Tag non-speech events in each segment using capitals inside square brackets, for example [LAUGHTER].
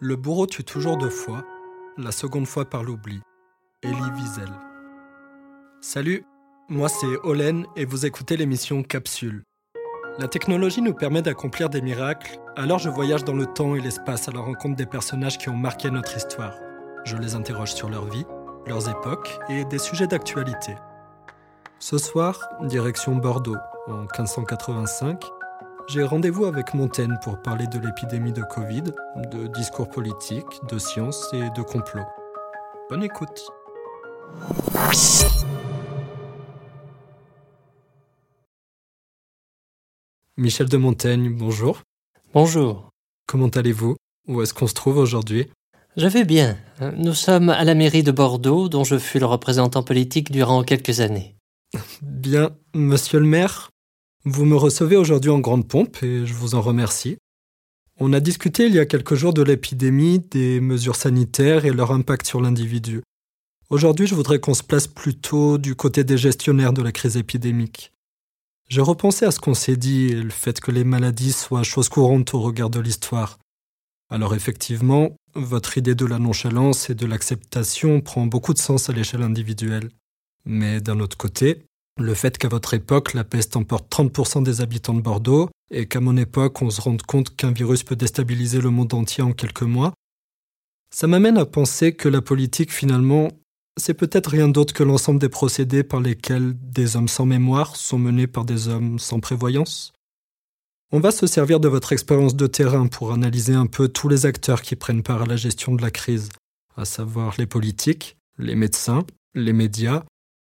Le bourreau tue toujours deux fois, la seconde fois par l'oubli. Elie Wiesel. Salut, moi c'est Olen et vous écoutez l'émission Capsule. La technologie nous permet d'accomplir des miracles, alors je voyage dans le temps et l'espace à la rencontre des personnages qui ont marqué notre histoire. Je les interroge sur leur vie, leurs époques et des sujets d'actualité. Ce soir, direction Bordeaux, en 1585, j'ai rendez-vous avec Montaigne pour parler de l'épidémie de Covid, de discours politiques, de science et de complot. Bonne écoute. Michel de Montaigne, bonjour. Bonjour. Comment allez-vous? Où est-ce qu'on se trouve aujourd'hui? Je vais bien. Nous sommes à la mairie de Bordeaux, dont je fus le représentant politique durant quelques années. Bien, monsieur le maire, vous me recevez aujourd'hui en grande pompe et je vous en remercie. On a discuté il y a quelques jours de l'épidémie, des mesures sanitaires et leur impact sur l'individu. Aujourd'hui, je voudrais qu'on se place plutôt du côté des gestionnaires de la crise épidémique. J'ai repensé à ce qu'on s'est dit et le fait que les maladies soient chose courante au regard de l'histoire. Alors effectivement, votre idée de la nonchalance et de l'acceptation prend beaucoup de sens à l'échelle individuelle. Mais d'un autre côté, le fait qu'à votre époque, la peste emporte 30% des habitants de Bordeaux, et qu'à mon époque, on se rende compte qu'un virus peut déstabiliser le monde entier en quelques mois, ça m'amène à penser que la politique, finalement, c'est peut-être rien d'autre que l'ensemble des procédés par lesquels des hommes sans mémoire sont menés par des hommes sans prévoyance. On va se servir de votre expérience de terrain pour analyser un peu tous les acteurs qui prennent part à la gestion de la crise, à savoir les politiques, les médecins, les médias,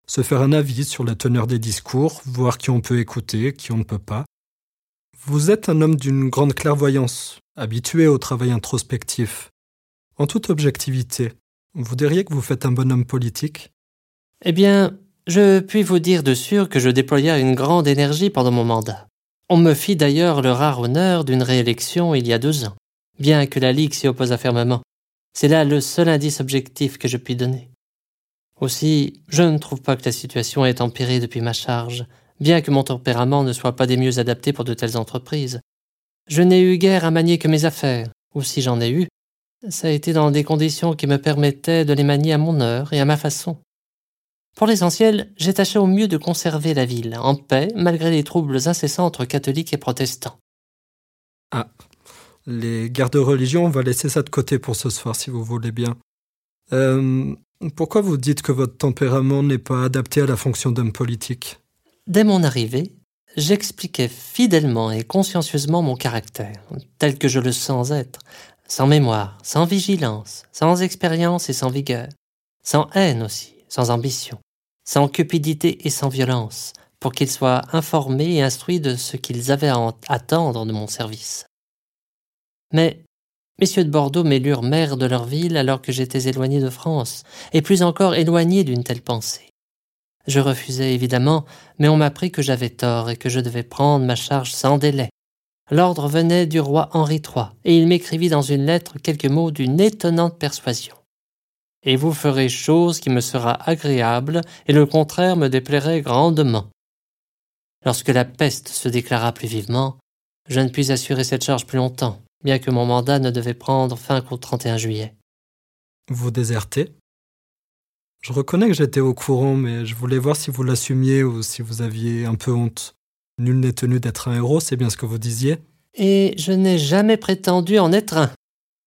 se faire un avis sur la teneur des discours, voir qui on peut écouter, qui on ne peut pas. Vous êtes un homme d'une grande clairvoyance, habitué au travail introspectif. En toute objectivité, vous diriez que vous faites un bon homme politique? Eh bien, je puis vous dire de sûr que je déployais une grande énergie pendant mon mandat. On me fit d'ailleurs le rare honneur d'une réélection il y a deux ans, bien que la Ligue s'y oppose fermement. C'est là le seul indice objectif que je puis donner. Aussi, je ne trouve pas que la situation ait empiré depuis ma charge, bien que mon tempérament ne soit pas des mieux adaptés pour de telles entreprises. Je n'ai eu guère à manier que mes affaires, ou si j'en ai eu, ça a été dans des conditions qui me permettaient de les manier à mon heure et à ma façon. Pour l'essentiel, j'ai tâché au mieux de conserver la ville en paix malgré les troubles incessants entre catholiques et protestants. Ah, les guerres de religion, on va laisser ça de côté pour ce soir si vous voulez bien. Euh, pourquoi vous dites que votre tempérament n'est pas adapté à la fonction d'homme politique? Dès mon arrivée, j'expliquais fidèlement et consciencieusement mon caractère, tel que je le sens être, sans mémoire, sans vigilance, sans expérience et sans vigueur, sans haine aussi, sans ambition, sans cupidité et sans violence, pour qu'ils soient informés et instruits de ce qu'ils avaient à attendre de mon service. Mais Messieurs de Bordeaux m'élurent maire de leur ville alors que j'étais éloigné de France, et plus encore éloigné d'une telle pensée. Je refusai évidemment, mais on m'apprit que j'avais tort et que je devais prendre ma charge sans délai. L'ordre venait du roi Henri III, et il m'écrivit dans une lettre quelques mots d'une étonnante persuasion. Et vous ferez chose qui me sera agréable, et le contraire me déplairait grandement. Lorsque la peste se déclara plus vivement, je ne puis assurer cette charge plus longtemps bien que mon mandat ne devait prendre fin qu'au 31 juillet. Vous désertez? Je reconnais que j'étais au courant, mais je voulais voir si vous l'assumiez ou si vous aviez un peu honte. Nul n'est tenu d'être un héros, c'est bien ce que vous disiez Et je n'ai jamais prétendu en être un.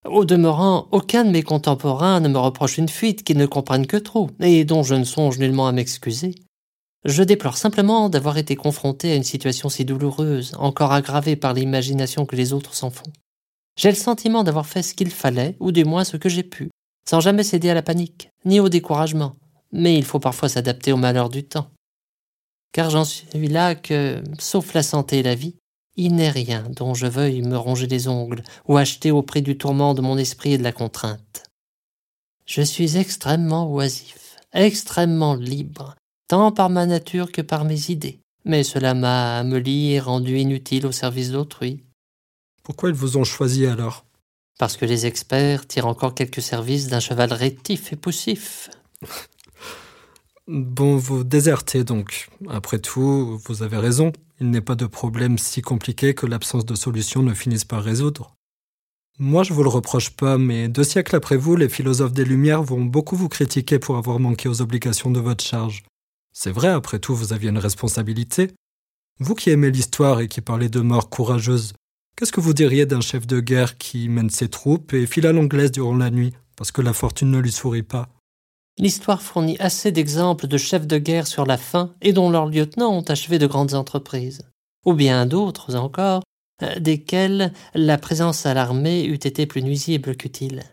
Au demeurant, aucun de mes contemporains ne me reproche une fuite qu'ils ne comprennent que trop, et dont je ne songe nullement à m'excuser. Je déplore simplement d'avoir été confronté à une situation si douloureuse, encore aggravée par l'imagination que les autres s'en font. J'ai le sentiment d'avoir fait ce qu'il fallait, ou du moins ce que j'ai pu, sans jamais céder à la panique, ni au découragement. Mais il faut parfois s'adapter au malheur du temps. Car j'en suis là que, sauf la santé et la vie, il n'est rien dont je veuille me ronger les ongles ou acheter au prix du tourment de mon esprit et de la contrainte. Je suis extrêmement oisif, extrêmement libre, tant par ma nature que par mes idées, mais cela m'a ameli et rendu inutile au service d'autrui. Pourquoi ils vous ont choisi alors? Parce que les experts tirent encore quelques services d'un cheval rétif et poussif. [LAUGHS] bon, vous désertez donc. Après tout, vous avez raison. Il n'est pas de problème si compliqué que l'absence de solution ne finisse par résoudre. Moi, je vous le reproche pas, mais deux siècles après vous, les philosophes des Lumières vont beaucoup vous critiquer pour avoir manqué aux obligations de votre charge. C'est vrai, après tout, vous aviez une responsabilité. Vous qui aimez l'histoire et qui parlez de mort courageuse, qu'est-ce que vous diriez d'un chef de guerre qui mène ses troupes et file à l'anglaise durant la nuit, parce que la fortune ne lui sourit pas? L'histoire fournit assez d'exemples de chefs de guerre sur la faim et dont leurs lieutenants ont achevé de grandes entreprises, ou bien d'autres encore, euh, desquels la présence à l'armée eût été plus nuisible qu'utile.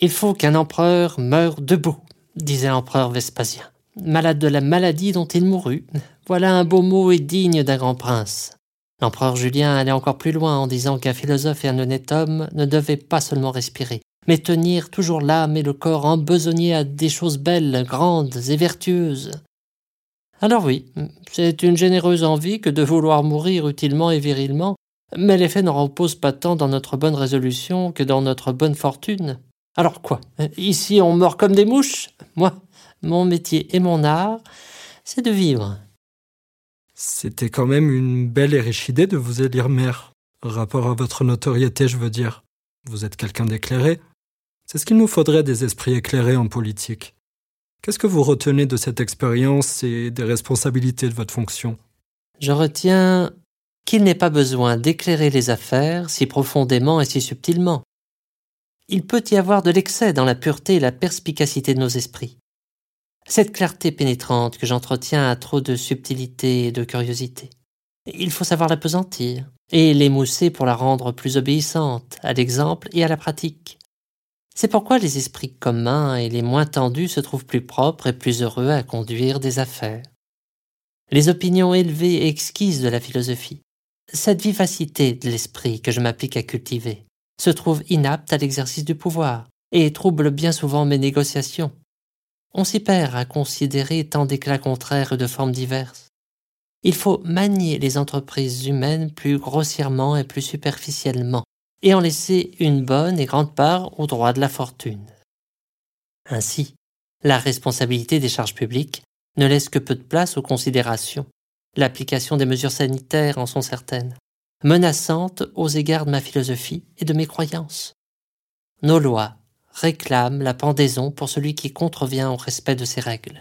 Il faut qu'un empereur meure debout, disait l'empereur Vespasien, malade de la maladie dont il mourut. Voilà un beau mot et digne d'un grand prince. L'empereur Julien allait encore plus loin en disant qu'un philosophe et un honnête homme ne devaient pas seulement respirer, mais tenir toujours l'âme et le corps embesognés à des choses belles, grandes et vertueuses. Alors oui, c'est une généreuse envie que de vouloir mourir utilement et virilement, mais l'effet ne repose pas tant dans notre bonne résolution que dans notre bonne fortune. Alors quoi Ici on meurt comme des mouches? Moi, mon métier et mon art, c'est de vivre. C'était quand même une belle et riche idée de vous élire maire. Rapport à votre notoriété, je veux dire. Vous êtes quelqu'un d'éclairé. C'est ce qu'il nous faudrait des esprits éclairés en politique. Qu'est-ce que vous retenez de cette expérience et des responsabilités de votre fonction? Je retiens qu'il n'est pas besoin d'éclairer les affaires si profondément et si subtilement. Il peut y avoir de l'excès dans la pureté et la perspicacité de nos esprits. Cette clarté pénétrante que j'entretiens a trop de subtilité et de curiosité. Il faut savoir l'apesantir et l'émousser pour la rendre plus obéissante à l'exemple et à la pratique. C'est pourquoi les esprits communs et les moins tendus se trouvent plus propres et plus heureux à conduire des affaires. Les opinions élevées et exquises de la philosophie, cette vivacité de l'esprit que je m'applique à cultiver, se trouve inapte à l'exercice du pouvoir et trouble bien souvent mes négociations. On s'y perd à considérer tant d'éclats contraires de formes diverses. Il faut manier les entreprises humaines plus grossièrement et plus superficiellement et en laisser une bonne et grande part au droit de la fortune. Ainsi, la responsabilité des charges publiques ne laisse que peu de place aux considérations. L'application des mesures sanitaires en sont certaines, menaçantes aux égards de ma philosophie et de mes croyances. Nos lois réclament la pendaison pour celui qui contrevient au respect de ces règles.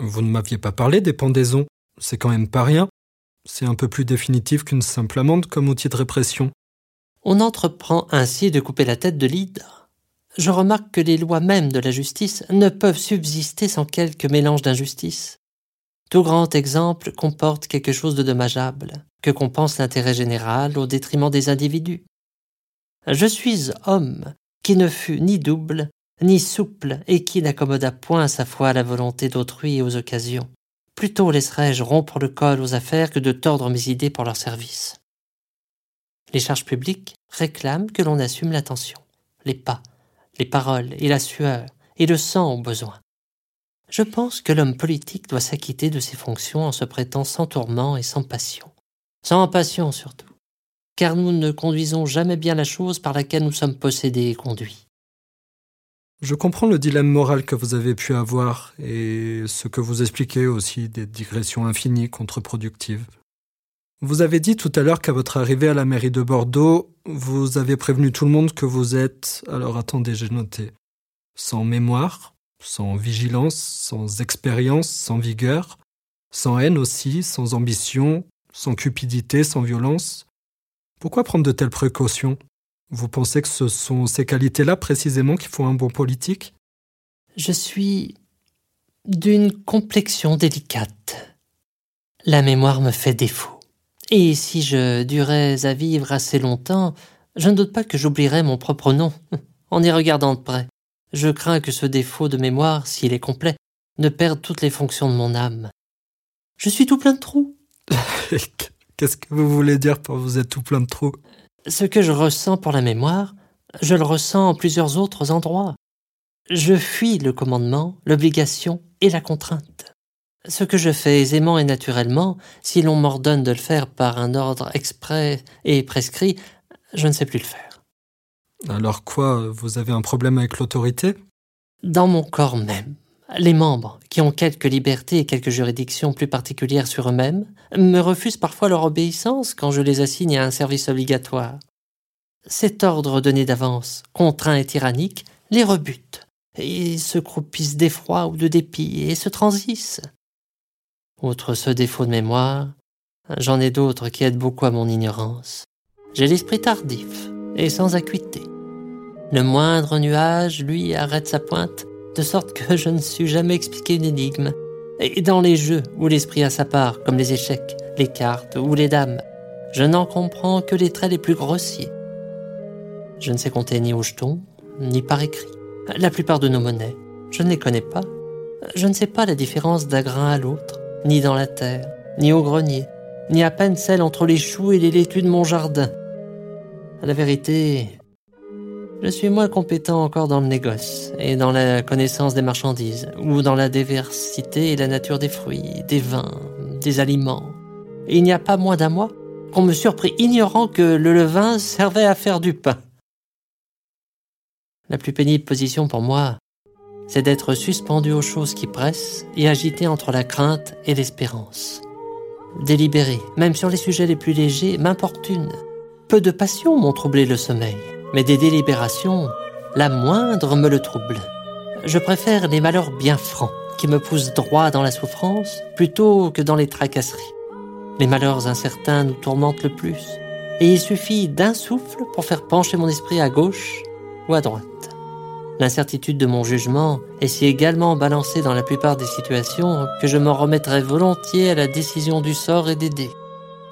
Vous ne m'aviez pas parlé des pendaisons. C'est quand même pas rien. C'est un peu plus définitif qu'une simple amende comme outil de répression on entreprend ainsi de couper la tête de l'hydre. Je remarque que les lois mêmes de la justice ne peuvent subsister sans quelque mélange d'injustice. Tout grand exemple comporte quelque chose de dommageable, que compense l'intérêt général au détriment des individus. Je suis homme qui ne fut ni double, ni souple, et qui n'accommoda point sa foi à la volonté d'autrui et aux occasions. Plutôt laisserais-je rompre le col aux affaires que de tordre mes idées pour leur service. Les charges publiques réclament que l'on assume l'attention, les pas, les paroles et la sueur et le sang au besoin. Je pense que l'homme politique doit s'acquitter de ses fonctions en se prêtant sans tourment et sans passion. Sans passion surtout, car nous ne conduisons jamais bien la chose par laquelle nous sommes possédés et conduits. Je comprends le dilemme moral que vous avez pu avoir et ce que vous expliquez aussi des digressions infinies contre-productives. Vous avez dit tout à l'heure qu'à votre arrivée à la mairie de Bordeaux, vous avez prévenu tout le monde que vous êtes, alors attendez, j'ai noté, sans mémoire, sans vigilance, sans expérience, sans vigueur, sans haine aussi, sans ambition, sans cupidité, sans violence. Pourquoi prendre de telles précautions? Vous pensez que ce sont ces qualités-là précisément qui font un bon politique? Je suis d'une complexion délicate. La mémoire me fait défaut. Et si je durais à vivre assez longtemps, je ne doute pas que j'oublierais mon propre nom, [LAUGHS] en y regardant de près. Je crains que ce défaut de mémoire, s'il est complet, ne perde toutes les fonctions de mon âme. Je suis tout plein de trous. [LAUGHS] Qu'est-ce que vous voulez dire par vous êtes tout plein de trous? Ce que je ressens pour la mémoire, je le ressens en plusieurs autres endroits. Je fuis le commandement, l'obligation et la contrainte. Ce que je fais aisément et naturellement, si l'on m'ordonne de le faire par un ordre exprès et prescrit, je ne sais plus le faire. Alors quoi, vous avez un problème avec l'autorité? Dans mon corps même, les membres, qui ont quelques libertés et quelques juridictions plus particulières sur eux-mêmes, me refusent parfois leur obéissance quand je les assigne à un service obligatoire. cet ordre donné d'avance, contraint et tyrannique, les rebute, et se croupissent d'effroi ou de dépit, et se transissent. Outre ce défaut de mémoire, j'en ai d'autres qui aident beaucoup à mon ignorance. J'ai l'esprit tardif et sans acuité. Le moindre nuage, lui, arrête sa pointe, de sorte que je ne suis jamais expliqué une énigme. Et dans les jeux où l'esprit a sa part, comme les échecs, les cartes ou les dames, je n'en comprends que les traits les plus grossiers. Je ne sais compter ni au jeton, ni par écrit. La plupart de nos monnaies, je ne les connais pas. Je ne sais pas la différence d'un grain à l'autre, ni dans la terre, ni au grenier, ni à peine celle entre les choux et les laitues de mon jardin. À la vérité, je suis moins compétent encore dans le négoce et dans la connaissance des marchandises, ou dans la diversité et la nature des fruits, des vins, des aliments. Il n'y a pas moins d'un mois qu'on me surprit ignorant que le levain servait à faire du pain. La plus pénible position pour moi, c'est d'être suspendu aux choses qui pressent et agité entre la crainte et l'espérance. Délibéré, même sur les sujets les plus légers, m'importune. Peu de passions m'ont troublé le sommeil, mais des délibérations, la moindre me le trouble. Je préfère les malheurs bien francs, qui me poussent droit dans la souffrance, plutôt que dans les tracasseries. Les malheurs incertains nous tourmentent le plus, et il suffit d'un souffle pour faire pencher mon esprit à gauche ou à droite. L'incertitude de mon jugement est si également balancée dans la plupart des situations que je m'en remettrai volontiers à la décision du sort et des dés.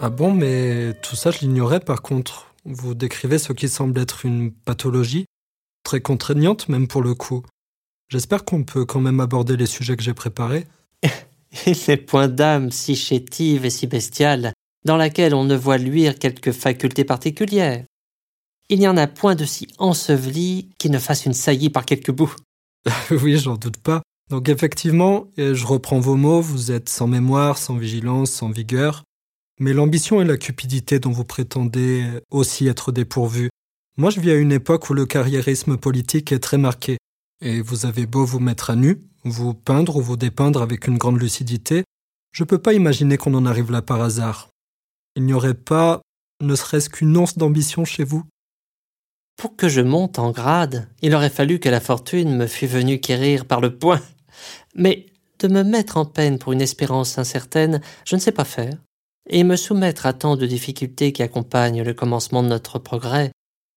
Ah bon, mais tout ça je l'ignorais par contre. Vous décrivez ce qui semble être une pathologie, très contraignante même pour le coup. J'espère qu'on peut quand même aborder les sujets que j'ai préparés. [LAUGHS] et ces points d'âme si chétives et si bestiales, dans laquelle on ne voit luire quelques facultés particulières. Il n'y en a point de si enseveli qui ne fasse une saillie par quelques bouts. [LAUGHS] oui, j'en doute pas. Donc effectivement, je reprends vos mots, vous êtes sans mémoire, sans vigilance, sans vigueur. Mais l'ambition et la cupidité dont vous prétendez aussi être dépourvus. Moi, je vis à une époque où le carriérisme politique est très marqué. Et vous avez beau vous mettre à nu, vous peindre ou vous dépeindre avec une grande lucidité, je ne peux pas imaginer qu'on en arrive là par hasard. Il n'y aurait pas, ne serait-ce qu'une once d'ambition chez vous pour que je monte en grade, il aurait fallu que la fortune me fût venue quérir par le poing. Mais de me mettre en peine pour une espérance incertaine, je ne sais pas faire. Et me soumettre à tant de difficultés qui accompagnent le commencement de notre progrès,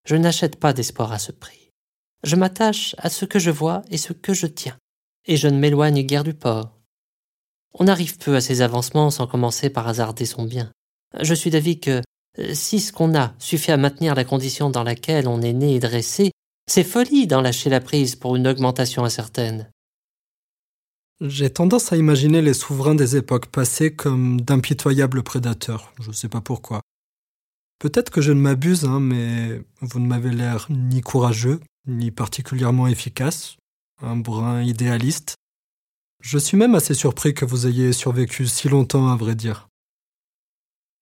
je n'achète pas d'espoir à ce prix. Je m'attache à ce que je vois et ce que je tiens, et je ne m'éloigne guère du port. On arrive peu à ces avancements sans commencer par hasarder son bien. Je suis d'avis que si ce qu'on a suffit à maintenir la condition dans laquelle on est né et dressé, c'est folie d'en lâcher la prise pour une augmentation incertaine. J'ai tendance à imaginer les souverains des époques passées comme d'impitoyables prédateurs, je ne sais pas pourquoi. Peut-être que je ne m'abuse, hein, mais vous ne m'avez l'air ni courageux, ni particulièrement efficace, un brin idéaliste. Je suis même assez surpris que vous ayez survécu si longtemps, à vrai dire.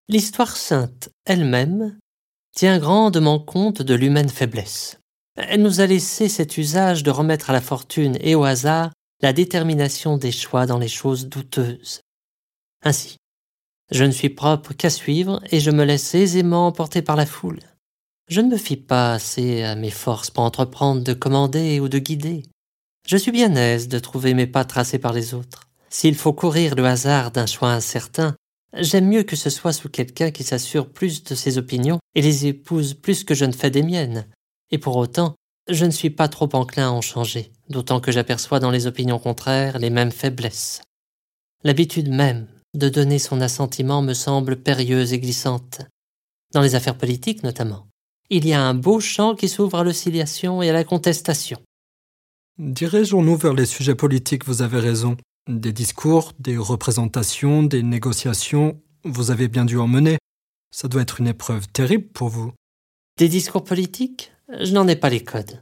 L'histoire sainte elle-même tient grandement compte de l'humaine faiblesse. Elle nous a laissé cet usage de remettre à la fortune et au hasard la détermination des choix dans les choses douteuses. Ainsi, je ne suis propre qu'à suivre et je me laisse aisément emporter par la foule. Je ne me fie pas assez à mes forces pour entreprendre de commander ou de guider. Je suis bien aise de trouver mes pas tracés par les autres. S'il faut courir le hasard d'un choix incertain, J'aime mieux que ce soit sous quelqu'un qui s'assure plus de ses opinions et les épouse plus que je ne fais des miennes. Et pour autant, je ne suis pas trop enclin à en changer, d'autant que j'aperçois dans les opinions contraires les mêmes faiblesses. L'habitude même de donner son assentiment me semble périlleuse et glissante. Dans les affaires politiques notamment, il y a un beau champ qui s'ouvre à l'oscillation et à la contestation. Dirigeons-nous vers les sujets politiques, vous avez raison. Des discours, des représentations, des négociations, vous avez bien dû en mener. Ça doit être une épreuve terrible pour vous. Des discours politiques? Je n'en ai pas les codes.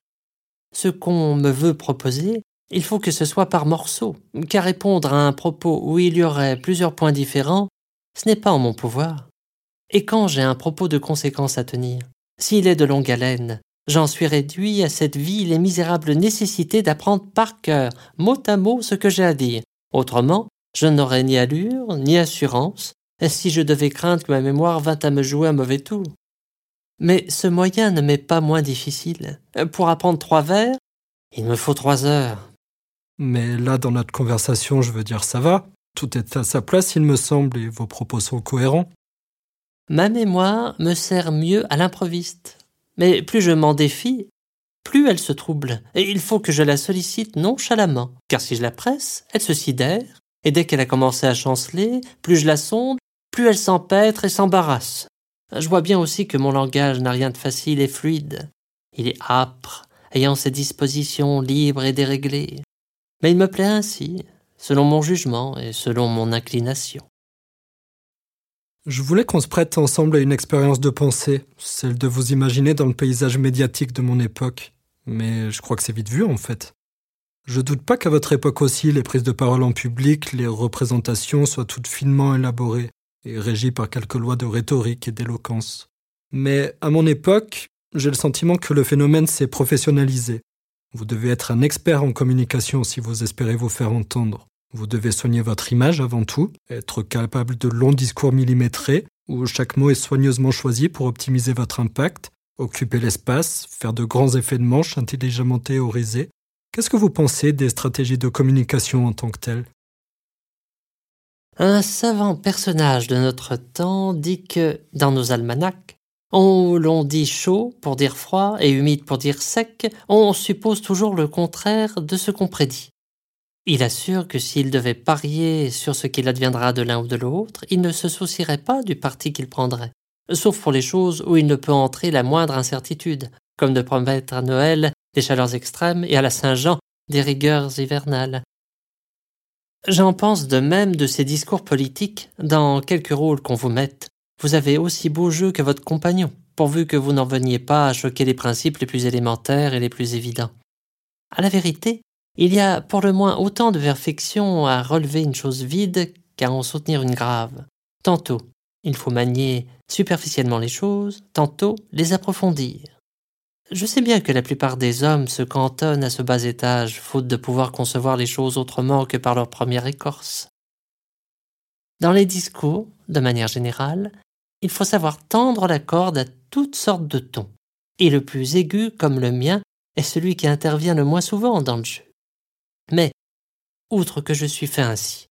Ce qu'on me veut proposer, il faut que ce soit par morceaux, car répondre à un propos où il y aurait plusieurs points différents, ce n'est pas en mon pouvoir. Et quand j'ai un propos de conséquence à tenir, s'il est de longue haleine, J'en suis réduit à cette vile et misérable nécessité d'apprendre par cœur, mot à mot, ce que j'ai à dire, Autrement, je n'aurais ni allure, ni assurance, si je devais craindre que ma mémoire vînt à me jouer un mauvais tour. Mais ce moyen ne m'est pas moins difficile. Pour apprendre trois vers, il me faut trois heures. Mais là, dans notre conversation, je veux dire, ça va. Tout est à sa place, il me semble, et vos propos sont cohérents. Ma mémoire me sert mieux à l'improviste. Mais plus je m'en défie, plus elle se trouble, et il faut que je la sollicite nonchalamment, car si je la presse, elle se sidère, et dès qu'elle a commencé à chanceler, plus je la sonde, plus elle s'empêtre et s'embarrasse. Je vois bien aussi que mon langage n'a rien de facile et fluide. Il est âpre, ayant ses dispositions libres et déréglées. Mais il me plaît ainsi, selon mon jugement et selon mon inclination. Je voulais qu'on se prête ensemble à une expérience de pensée, celle de vous imaginer dans le paysage médiatique de mon époque. Mais je crois que c'est vite vu en fait. Je doute pas qu'à votre époque aussi, les prises de parole en public, les représentations soient toutes finement élaborées et régies par quelques lois de rhétorique et d'éloquence. Mais à mon époque, j'ai le sentiment que le phénomène s'est professionnalisé. Vous devez être un expert en communication si vous espérez vous faire entendre. Vous devez soigner votre image avant tout, être capable de longs discours millimétrés, où chaque mot est soigneusement choisi pour optimiser votre impact, occuper l'espace, faire de grands effets de manche intelligemment théorisés. Qu'est-ce que vous pensez des stratégies de communication en tant que telles? Un savant personnage de notre temps dit que, dans nos almanachs, on l'on dit chaud pour dire froid et humide pour dire sec, on suppose toujours le contraire de ce qu'on prédit. Il assure que s'il devait parier sur ce qu'il adviendra de l'un ou de l'autre, il ne se soucierait pas du parti qu'il prendrait, sauf pour les choses où il ne peut entrer la moindre incertitude, comme de promettre à Noël des chaleurs extrêmes et à la Saint-Jean des rigueurs hivernales. J'en pense de même de ces discours politiques, dans quelque rôle qu'on vous mette. Vous avez aussi beau jeu que votre compagnon, pourvu que vous n'en veniez pas à choquer les principes les plus élémentaires et les plus évidents. À la vérité, il y a pour le moins autant de perfection à relever une chose vide qu'à en soutenir une grave. Tantôt, il faut manier superficiellement les choses, tantôt les approfondir. Je sais bien que la plupart des hommes se cantonnent à ce bas étage, faute de pouvoir concevoir les choses autrement que par leur première écorce. Dans les discours, de manière générale, il faut savoir tendre la corde à toutes sortes de tons, et le plus aigu, comme le mien, est celui qui intervient le moins souvent dans le jeu. Mais, outre que je suis fait ainsi,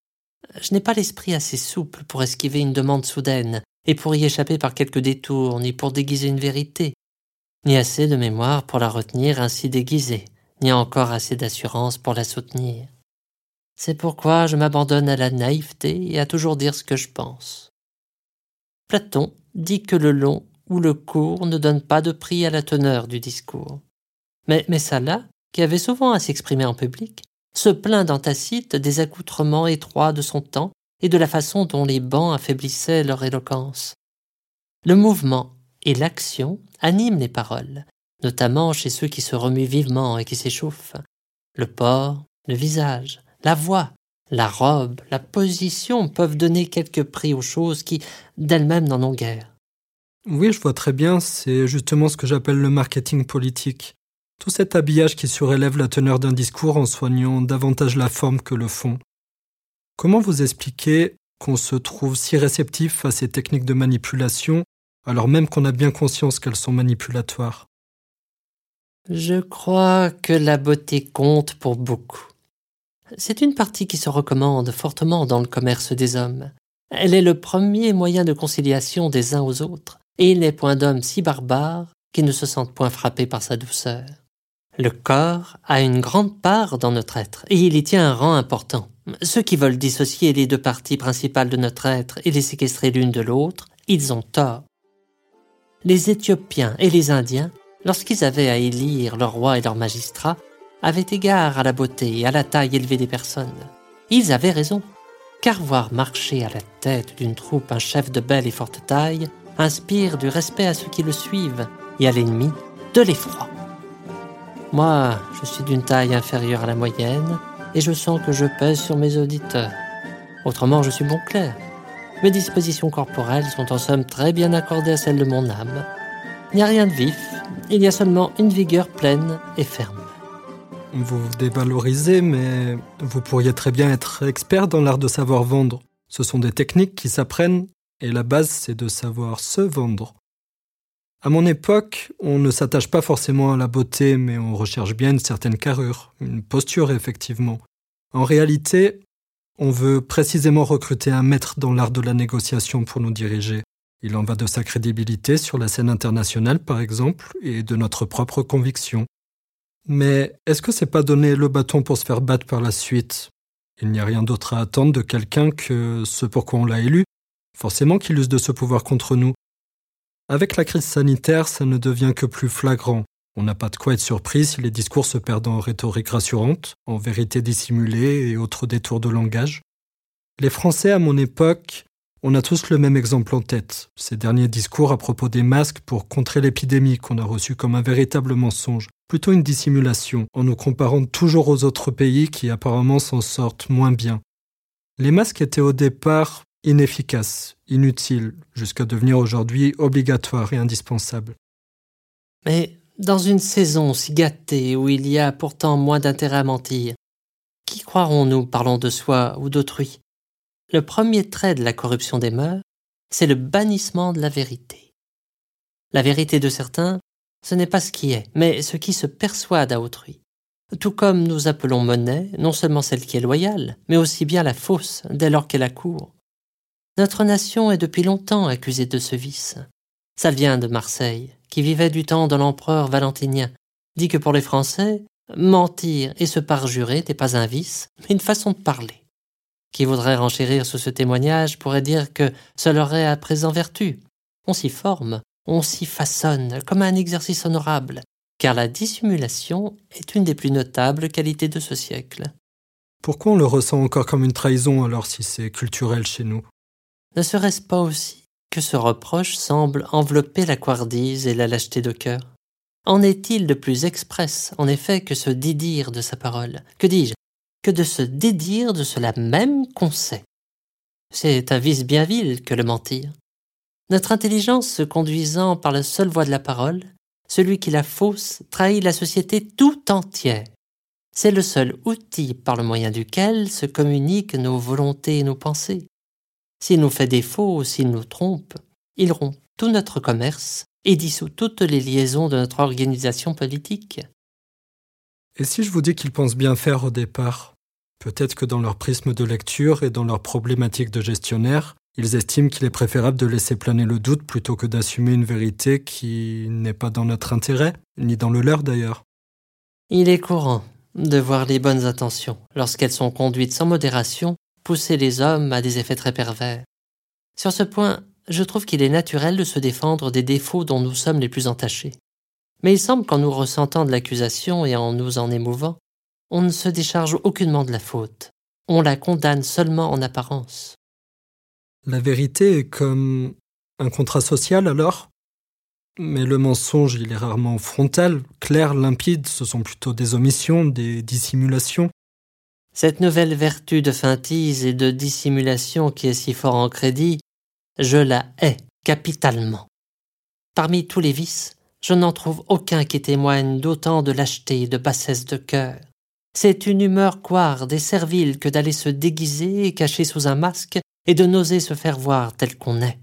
je n'ai pas l'esprit assez souple pour esquiver une demande soudaine, et pour y échapper par quelques détours, ni pour déguiser une vérité, ni assez de mémoire pour la retenir ainsi déguisée, ni encore assez d'assurance pour la soutenir. C'est pourquoi je m'abandonne à la naïveté et à toujours dire ce que je pense. Platon dit que le long ou le court ne donne pas de prix à la teneur du discours. Mais Messala, qui avait souvent à s'exprimer en public, se plaint dans Tacite des accoutrements étroits de son temps et de la façon dont les bancs affaiblissaient leur éloquence. Le mouvement et l'action animent les paroles, notamment chez ceux qui se remuent vivement et qui s'échauffent. Le port, le visage, la voix, la robe, la position peuvent donner quelque prix aux choses qui, d'elles-mêmes, n'en ont guère. Oui, je vois très bien, c'est justement ce que j'appelle le marketing politique. Tout cet habillage qui surélève la teneur d'un discours en soignant davantage la forme que le fond. Comment vous expliquez qu'on se trouve si réceptif à ces techniques de manipulation alors même qu'on a bien conscience qu'elles sont manipulatoires Je crois que la beauté compte pour beaucoup. C'est une partie qui se recommande fortement dans le commerce des hommes. Elle est le premier moyen de conciliation des uns aux autres, et il n'est point d'homme si barbare qui ne se sente point frappé par sa douceur. Le corps a une grande part dans notre être, et il y tient un rang important. Ceux qui veulent dissocier les deux parties principales de notre être et les séquestrer l'une de l'autre, ils ont tort. Les Éthiopiens et les Indiens, lorsqu'ils avaient à élire leur roi et leurs magistrats, avaient égard à la beauté et à la taille élevée des personnes. Ils avaient raison, car voir marcher à la tête d'une troupe un chef de belle et forte taille inspire du respect à ceux qui le suivent et à l'ennemi de l'effroi. Moi, je suis d'une taille inférieure à la moyenne et je sens que je pèse sur mes auditeurs. Autrement, je suis bon clair. Mes dispositions corporelles sont en somme très bien accordées à celles de mon âme. Il n'y a rien de vif, il y a seulement une vigueur pleine et ferme. Vous vous dévalorisez, mais vous pourriez très bien être expert dans l'art de savoir vendre. Ce sont des techniques qui s'apprennent, et la base c'est de savoir se vendre. À mon époque, on ne s'attache pas forcément à la beauté, mais on recherche bien une certaine carrure, une posture effectivement. En réalité, on veut précisément recruter un maître dans l'art de la négociation pour nous diriger. Il en va de sa crédibilité sur la scène internationale, par exemple, et de notre propre conviction. Mais est-ce que c'est pas donner le bâton pour se faire battre par la suite? Il n'y a rien d'autre à attendre de quelqu'un que ce pourquoi on l'a élu, forcément qu'il use de ce pouvoir contre nous. Avec la crise sanitaire, ça ne devient que plus flagrant. On n'a pas de quoi être surpris si les discours se perdent en rhétorique rassurante, en vérité dissimulée et autres détours de langage. Les Français, à mon époque, on a tous le même exemple en tête, ces derniers discours à propos des masques pour contrer l'épidémie qu'on a reçu comme un véritable mensonge, plutôt une dissimulation, en nous comparant toujours aux autres pays qui apparemment s'en sortent moins bien. Les masques étaient au départ inefficaces, inutiles, jusqu'à devenir aujourd'hui obligatoires et indispensables. Mais dans une saison si gâtée où il y a pourtant moins d'intérêt à mentir, qui croirons-nous parlons de soi ou d'autrui? Le premier trait de la corruption des mœurs, c'est le bannissement de la vérité. La vérité de certains, ce n'est pas ce qui est, mais ce qui se persuade à autrui. Tout comme nous appelons monnaie non seulement celle qui est loyale, mais aussi bien la fausse dès lors qu'elle accourt. Notre nation est depuis longtemps accusée de ce vice. Ça vient de Marseille, qui vivait du temps de l'empereur valentinien, dit que pour les Français, mentir et se parjurer n'est pas un vice, mais une façon de parler. Qui voudrait renchérir sur ce témoignage pourrait dire que cela aurait à présent vertu. On s'y forme, on s'y façonne comme un exercice honorable, car la dissimulation est une des plus notables qualités de ce siècle. Pourquoi on le ressent encore comme une trahison alors si c'est culturel chez nous? Ne serait-ce pas aussi que ce reproche semble envelopper la couardise et la lâcheté de cœur En est-il de plus express, en effet, que ce dédire de sa parole? Que dis-je? Que de se dédire de cela même qu'on sait? C'est un vice bien vil que le mentir. Notre intelligence se conduisant par la seule voie de la parole, celui qui la fausse trahit la société tout entière. C'est le seul outil par le moyen duquel se communiquent nos volontés et nos pensées. S'il nous fait défaut ou s'il nous trompe, il rompt tout notre commerce et dissout toutes les liaisons de notre organisation politique. Et si je vous dis qu'ils pensent bien faire au départ Peut-être que dans leur prisme de lecture et dans leur problématique de gestionnaire, ils estiment qu'il est préférable de laisser planer le doute plutôt que d'assumer une vérité qui n'est pas dans notre intérêt, ni dans le leur d'ailleurs. Il est courant de voir les bonnes intentions, lorsqu'elles sont conduites sans modération, pousser les hommes à des effets très pervers. Sur ce point, je trouve qu'il est naturel de se défendre des défauts dont nous sommes les plus entachés. Mais il semble qu'en nous ressentant de l'accusation et en nous en émouvant, on ne se décharge aucunement de la faute. On la condamne seulement en apparence. La vérité est comme un contrat social alors? Mais le mensonge, il est rarement frontal, clair, limpide, ce sont plutôt des omissions, des dissimulations. Cette nouvelle vertu de feintise et de dissimulation qui est si fort en crédit, je la hais capitalement. Parmi tous les vices, je n'en trouve aucun qui témoigne d'autant de lâcheté et de bassesse de cœur. C'est une humeur coarde et servile que d'aller se déguiser et cacher sous un masque et de n'oser se faire voir tel qu'on est.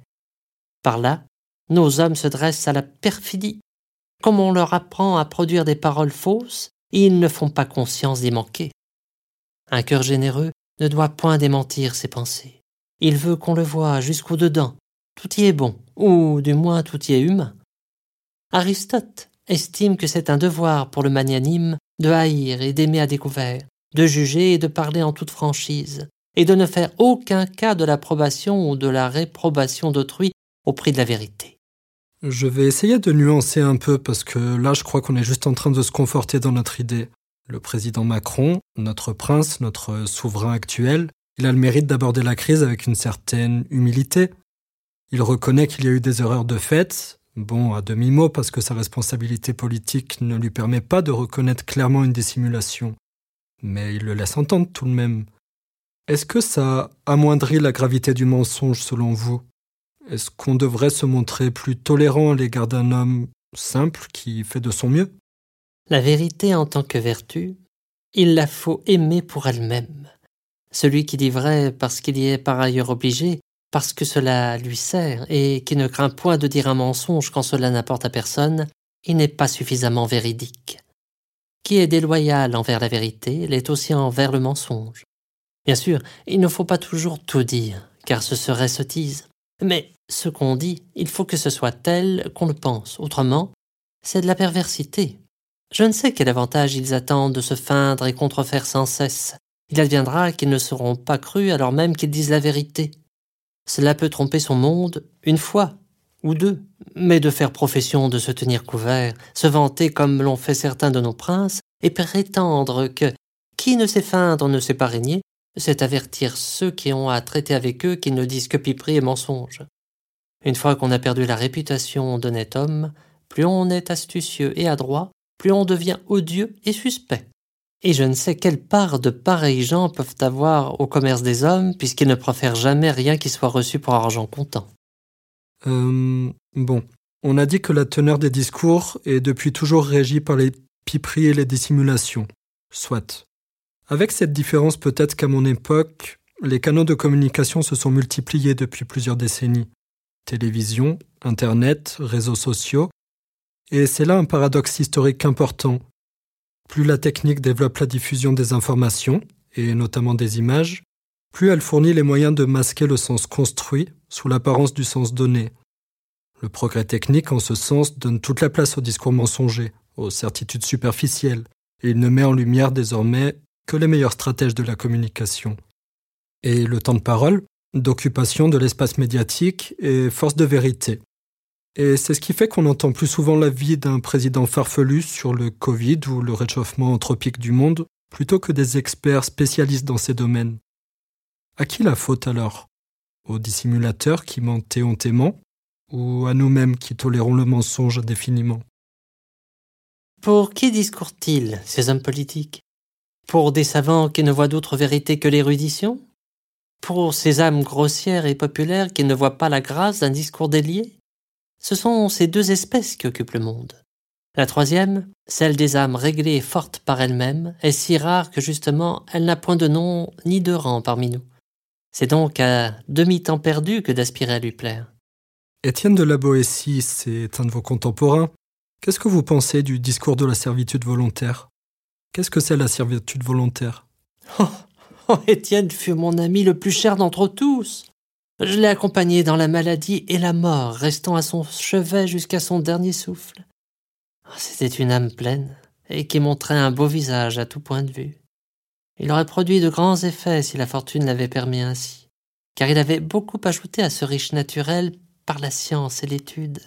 Par là, nos hommes se dressent à la perfidie. Comme on leur apprend à produire des paroles fausses, ils ne font pas conscience d'y manquer. Un cœur généreux ne doit point démentir ses pensées. Il veut qu'on le voie jusqu'au dedans. Tout y est bon, ou du moins tout y est humain. Aristote estime que c'est un devoir pour le magnanime de haïr et d'aimer à découvert, de juger et de parler en toute franchise, et de ne faire aucun cas de l'approbation ou de la réprobation d'autrui au prix de la vérité. Je vais essayer de nuancer un peu parce que là je crois qu'on est juste en train de se conforter dans notre idée. Le président Macron, notre prince, notre souverain actuel, il a le mérite d'aborder la crise avec une certaine humilité. Il reconnaît qu'il y a eu des erreurs de fait, Bon, à demi-mot, parce que sa responsabilité politique ne lui permet pas de reconnaître clairement une dissimulation. Mais il le laisse entendre tout de même. Est-ce que ça amoindrit la gravité du mensonge selon vous? Est-ce qu'on devrait se montrer plus tolérant à l'égard d'un homme simple qui fait de son mieux? La vérité en tant que vertu, il la faut aimer pour elle-même. Celui qui dit vrai parce qu'il y est par ailleurs obligé parce que cela lui sert et qui ne craint point de dire un mensonge quand cela n'apporte à personne, il n'est pas suffisamment véridique. Qui est déloyal envers la vérité l'est aussi envers le mensonge. Bien sûr, il ne faut pas toujours tout dire, car ce serait sottise. Mais ce qu'on dit, il faut que ce soit tel qu'on le pense. Autrement, c'est de la perversité. Je ne sais quel avantage ils attendent de se feindre et contrefaire sans cesse. Il adviendra qu'ils ne seront pas crus alors même qu'ils disent la vérité. Cela peut tromper son monde une fois ou deux, mais de faire profession de se tenir couvert, se vanter comme l'ont fait certains de nos princes, et prétendre que qui ne sait feindre ne sait pas régner, c'est avertir ceux qui ont à traiter avec eux qu'ils ne disent que piperie et mensonges. Une fois qu'on a perdu la réputation d'honnête homme, plus on est astucieux et adroit, plus on devient odieux et suspect. Et je ne sais quelle part de pareils gens peuvent avoir au commerce des hommes, puisqu'ils ne préfèrent jamais rien qui soit reçu pour argent comptant. Euh, bon, on a dit que la teneur des discours est depuis toujours régie par les piperies et les dissimulations. Soit. Avec cette différence peut-être qu'à mon époque, les canaux de communication se sont multipliés depuis plusieurs décennies. Télévision, Internet, réseaux sociaux. Et c'est là un paradoxe historique important. Plus la technique développe la diffusion des informations, et notamment des images, plus elle fournit les moyens de masquer le sens construit sous l'apparence du sens donné. Le progrès technique, en ce sens, donne toute la place au discours mensonger, aux certitudes superficielles, et il ne met en lumière désormais que les meilleurs stratèges de la communication. Et le temps de parole, d'occupation de l'espace médiatique et force de vérité. Et c'est ce qui fait qu'on entend plus souvent l'avis d'un président farfelu sur le Covid ou le réchauffement anthropique du monde, plutôt que des experts spécialistes dans ces domaines. À qui la faute alors? Aux dissimulateurs qui mentent éhontément ou à nous-mêmes qui tolérons le mensonge indéfiniment? Pour qui discourent-ils, ces hommes politiques? Pour des savants qui ne voient d'autre vérité que l'érudition? Pour ces âmes grossières et populaires qui ne voient pas la grâce d'un discours délié? Ce sont ces deux espèces qui occupent le monde. La troisième, celle des âmes réglées et fortes par elles-mêmes, est si rare que justement elle n'a point de nom ni de rang parmi nous. C'est donc à demi-temps perdu que d'aspirer à lui plaire. Étienne de la Boétie, c'est un de vos contemporains. Qu'est-ce que vous pensez du discours de la servitude volontaire? Qu'est-ce que c'est la servitude volontaire? Oh, oh, Étienne fut mon ami le plus cher d'entre tous. Je l'ai accompagné dans la maladie et la mort, restant à son chevet jusqu'à son dernier souffle. Oh, c'était une âme pleine, et qui montrait un beau visage à tout point de vue. Il aurait produit de grands effets si la fortune l'avait permis ainsi, car il avait beaucoup ajouté à ce riche naturel par la science et l'étude.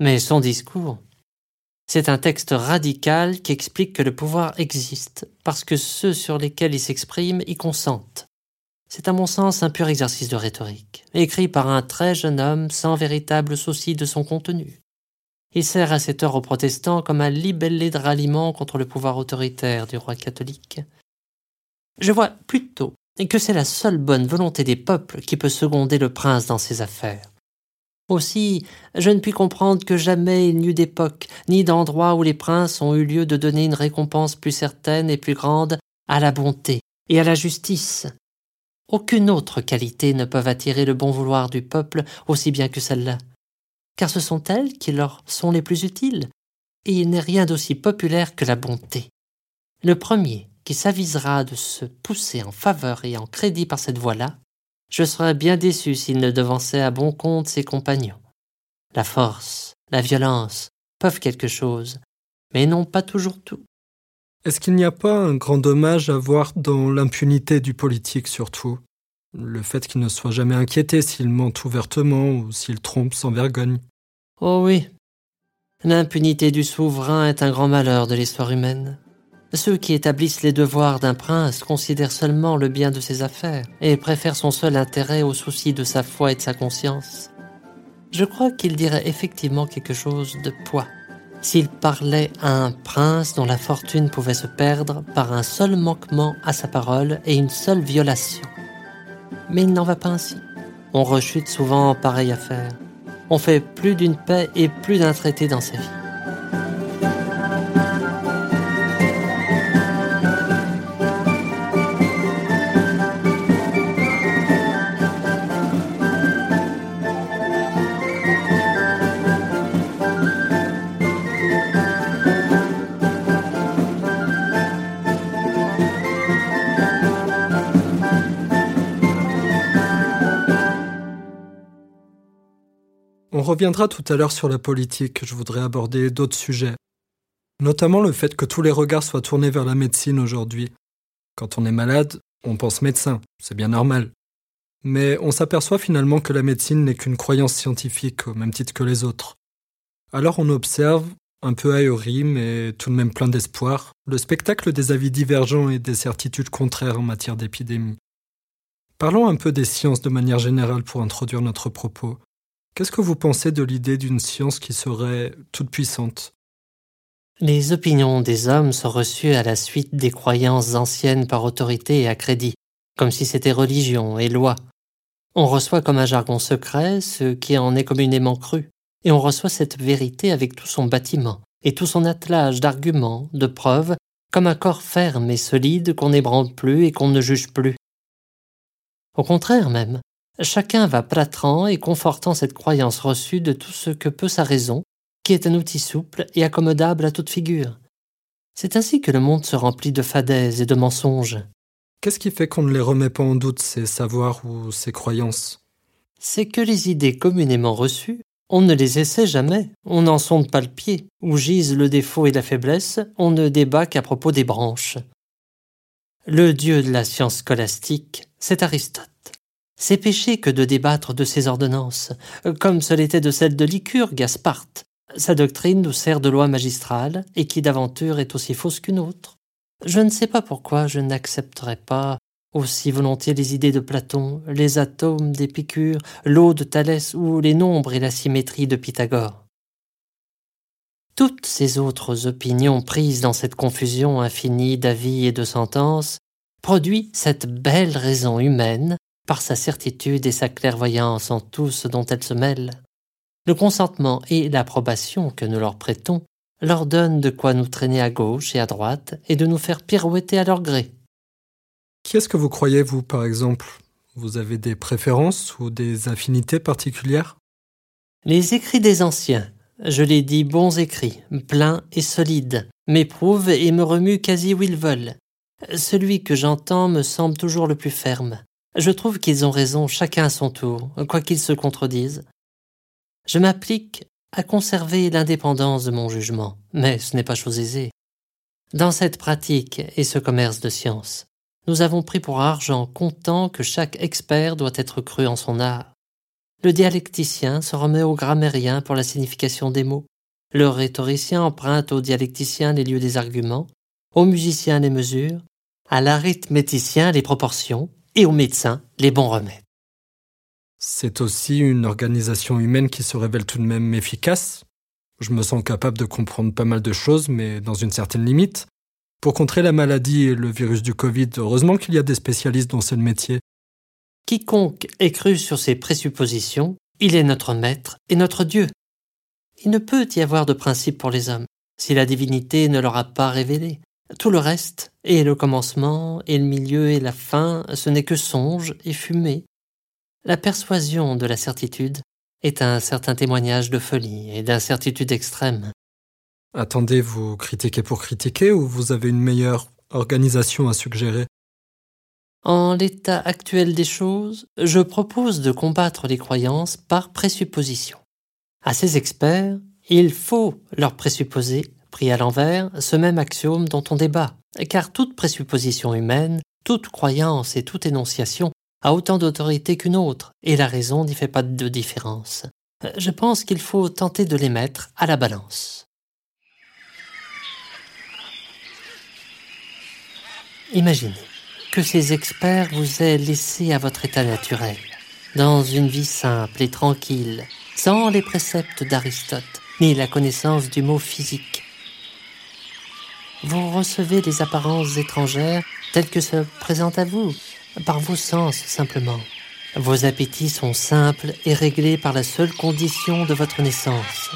Mais son discours, c'est un texte radical qui explique que le pouvoir existe, parce que ceux sur lesquels il s'exprime y consentent. C'est à mon sens un pur exercice de rhétorique, écrit par un très jeune homme sans véritable souci de son contenu. Il sert à cette heure aux protestants comme un libellé de ralliement contre le pouvoir autoritaire du roi catholique. Je vois plutôt que c'est la seule bonne volonté des peuples qui peut seconder le prince dans ses affaires. Aussi, je ne puis comprendre que jamais il n'y eut d'époque, ni d'endroit où les princes ont eu lieu de donner une récompense plus certaine et plus grande à la bonté et à la justice. Aucune autre qualité ne peut attirer le bon vouloir du peuple aussi bien que celle-là, car ce sont elles qui leur sont les plus utiles, et il n'est rien d'aussi populaire que la bonté. Le premier, qui s'avisera de se pousser en faveur et en crédit par cette voie-là, je serais bien déçu s'il ne devançait à bon compte ses compagnons. La force, la violence peuvent quelque chose, mais non pas toujours tout. Est-ce qu'il n'y a pas un grand dommage à voir dans l'impunité du politique surtout? Le fait qu'il ne soit jamais inquiété s'il ment ouvertement ou s'il trompe sans vergogne Oh oui. L'impunité du souverain est un grand malheur de l'histoire humaine. Ceux qui établissent les devoirs d'un prince considèrent seulement le bien de ses affaires et préfèrent son seul intérêt au souci de sa foi et de sa conscience. Je crois qu'il dirait effectivement quelque chose de poids s'il parlait à un prince dont la fortune pouvait se perdre par un seul manquement à sa parole et une seule violation. Mais il n'en va pas ainsi. On rechute souvent en pareille affaire. On fait plus d'une paix et plus d'un traité dans sa vie. Reviendra tout à l'heure sur la politique, je voudrais aborder d'autres sujets. Notamment le fait que tous les regards soient tournés vers la médecine aujourd'hui. Quand on est malade, on pense médecin, c'est bien normal. Mais on s'aperçoit finalement que la médecine n'est qu'une croyance scientifique au même titre que les autres. Alors on observe, un peu ahuri mais tout de même plein d'espoir, le spectacle des avis divergents et des certitudes contraires en matière d'épidémie. Parlons un peu des sciences de manière générale pour introduire notre propos. Qu'est-ce que vous pensez de l'idée d'une science qui serait toute puissante? Les opinions des hommes sont reçues à la suite des croyances anciennes par autorité et à crédit, comme si c'était religion et loi. On reçoit comme un jargon secret ce qui en est communément cru, et on reçoit cette vérité avec tout son bâtiment et tout son attelage d'arguments, de preuves, comme un corps ferme et solide qu'on n'ébranle plus et qu'on ne juge plus. Au contraire même, chacun va plâtrant et confortant cette croyance reçue de tout ce que peut sa raison, qui est un outil souple et accommodable à toute figure. C'est ainsi que le monde se remplit de fadaises et de mensonges. Qu'est-ce qui fait qu'on ne les remet pas en doute, ces savoirs ou ces croyances? C'est que les idées communément reçues, on ne les essaie jamais, on n'en sonde pas le pied, où gisent le défaut et la faiblesse, on ne débat qu'à propos des branches. Le dieu de la science scolastique, c'est Aristote. C'est péché que de débattre de ses ordonnances, comme ce l'était de celle de Lycurgue Gasparte. Sa doctrine nous sert de loi magistrale, et qui d'aventure est aussi fausse qu'une autre. Je ne sais pas pourquoi je n'accepterai pas aussi volontiers les idées de Platon, les atomes d'Épicure, l'eau de Thalès ou les nombres et la symétrie de Pythagore. Toutes ces autres opinions prises dans cette confusion infinie d'avis et de sentences produit cette belle raison humaine par sa certitude et sa clairvoyance en tout ce dont elle se mêle. Le consentement et l'approbation que nous leur prêtons leur donne de quoi nous traîner à gauche et à droite et de nous faire pirouetter à leur gré. Qui est-ce que vous croyez, vous, par exemple? Vous avez des préférences ou des affinités particulières? Les écrits des anciens, je les dis bons écrits, pleins et solides, m'éprouvent et me remuent quasi où ils veulent. Celui que j'entends me semble toujours le plus ferme. Je trouve qu'ils ont raison chacun à son tour, quoiqu'ils se contredisent. Je m'applique à conserver l'indépendance de mon jugement, mais ce n'est pas chose aisée. Dans cette pratique et ce commerce de science, nous avons pris pour argent comptant que chaque expert doit être cru en son art. Le dialecticien se remet au grammairien pour la signification des mots, le rhétoricien emprunte au dialecticien les lieux des arguments, au musicien les mesures, à l'arithméticien les proportions, et au médecin les bons remèdes. C'est aussi une organisation humaine qui se révèle tout de même efficace. Je me sens capable de comprendre pas mal de choses, mais dans une certaine limite. Pour contrer la maladie et le virus du Covid, heureusement qu'il y a des spécialistes dans ce métier. Quiconque est cru sur ces présuppositions, il est notre maître et notre Dieu. Il ne peut y avoir de principe pour les hommes, si la divinité ne leur a pas révélé. Tout le reste, et le commencement, et le milieu, et la fin, ce n'est que songe et fumée, la persuasion de la certitude est un certain témoignage de folie et d'incertitude extrême. Attendez, vous critiquez pour critiquer ou vous avez une meilleure organisation à suggérer? En l'état actuel des choses, je propose de combattre les croyances par présupposition. À ces experts, il faut leur présupposer, pris à l'envers, ce même axiome dont on débat, car toute présupposition humaine, toute croyance et toute énonciation a autant d'autorité qu'une autre, et la raison n'y fait pas de différence. Je pense qu'il faut tenter de les mettre à la balance. Imaginez que ces experts vous aient laissé à votre état naturel, dans une vie simple et tranquille, sans les préceptes d'Aristote, ni la connaissance du mot physique. Vous recevez les apparences étrangères telles que se présentent à vous, par vos sens simplement. Vos appétits sont simples et réglés par la seule condition de votre naissance.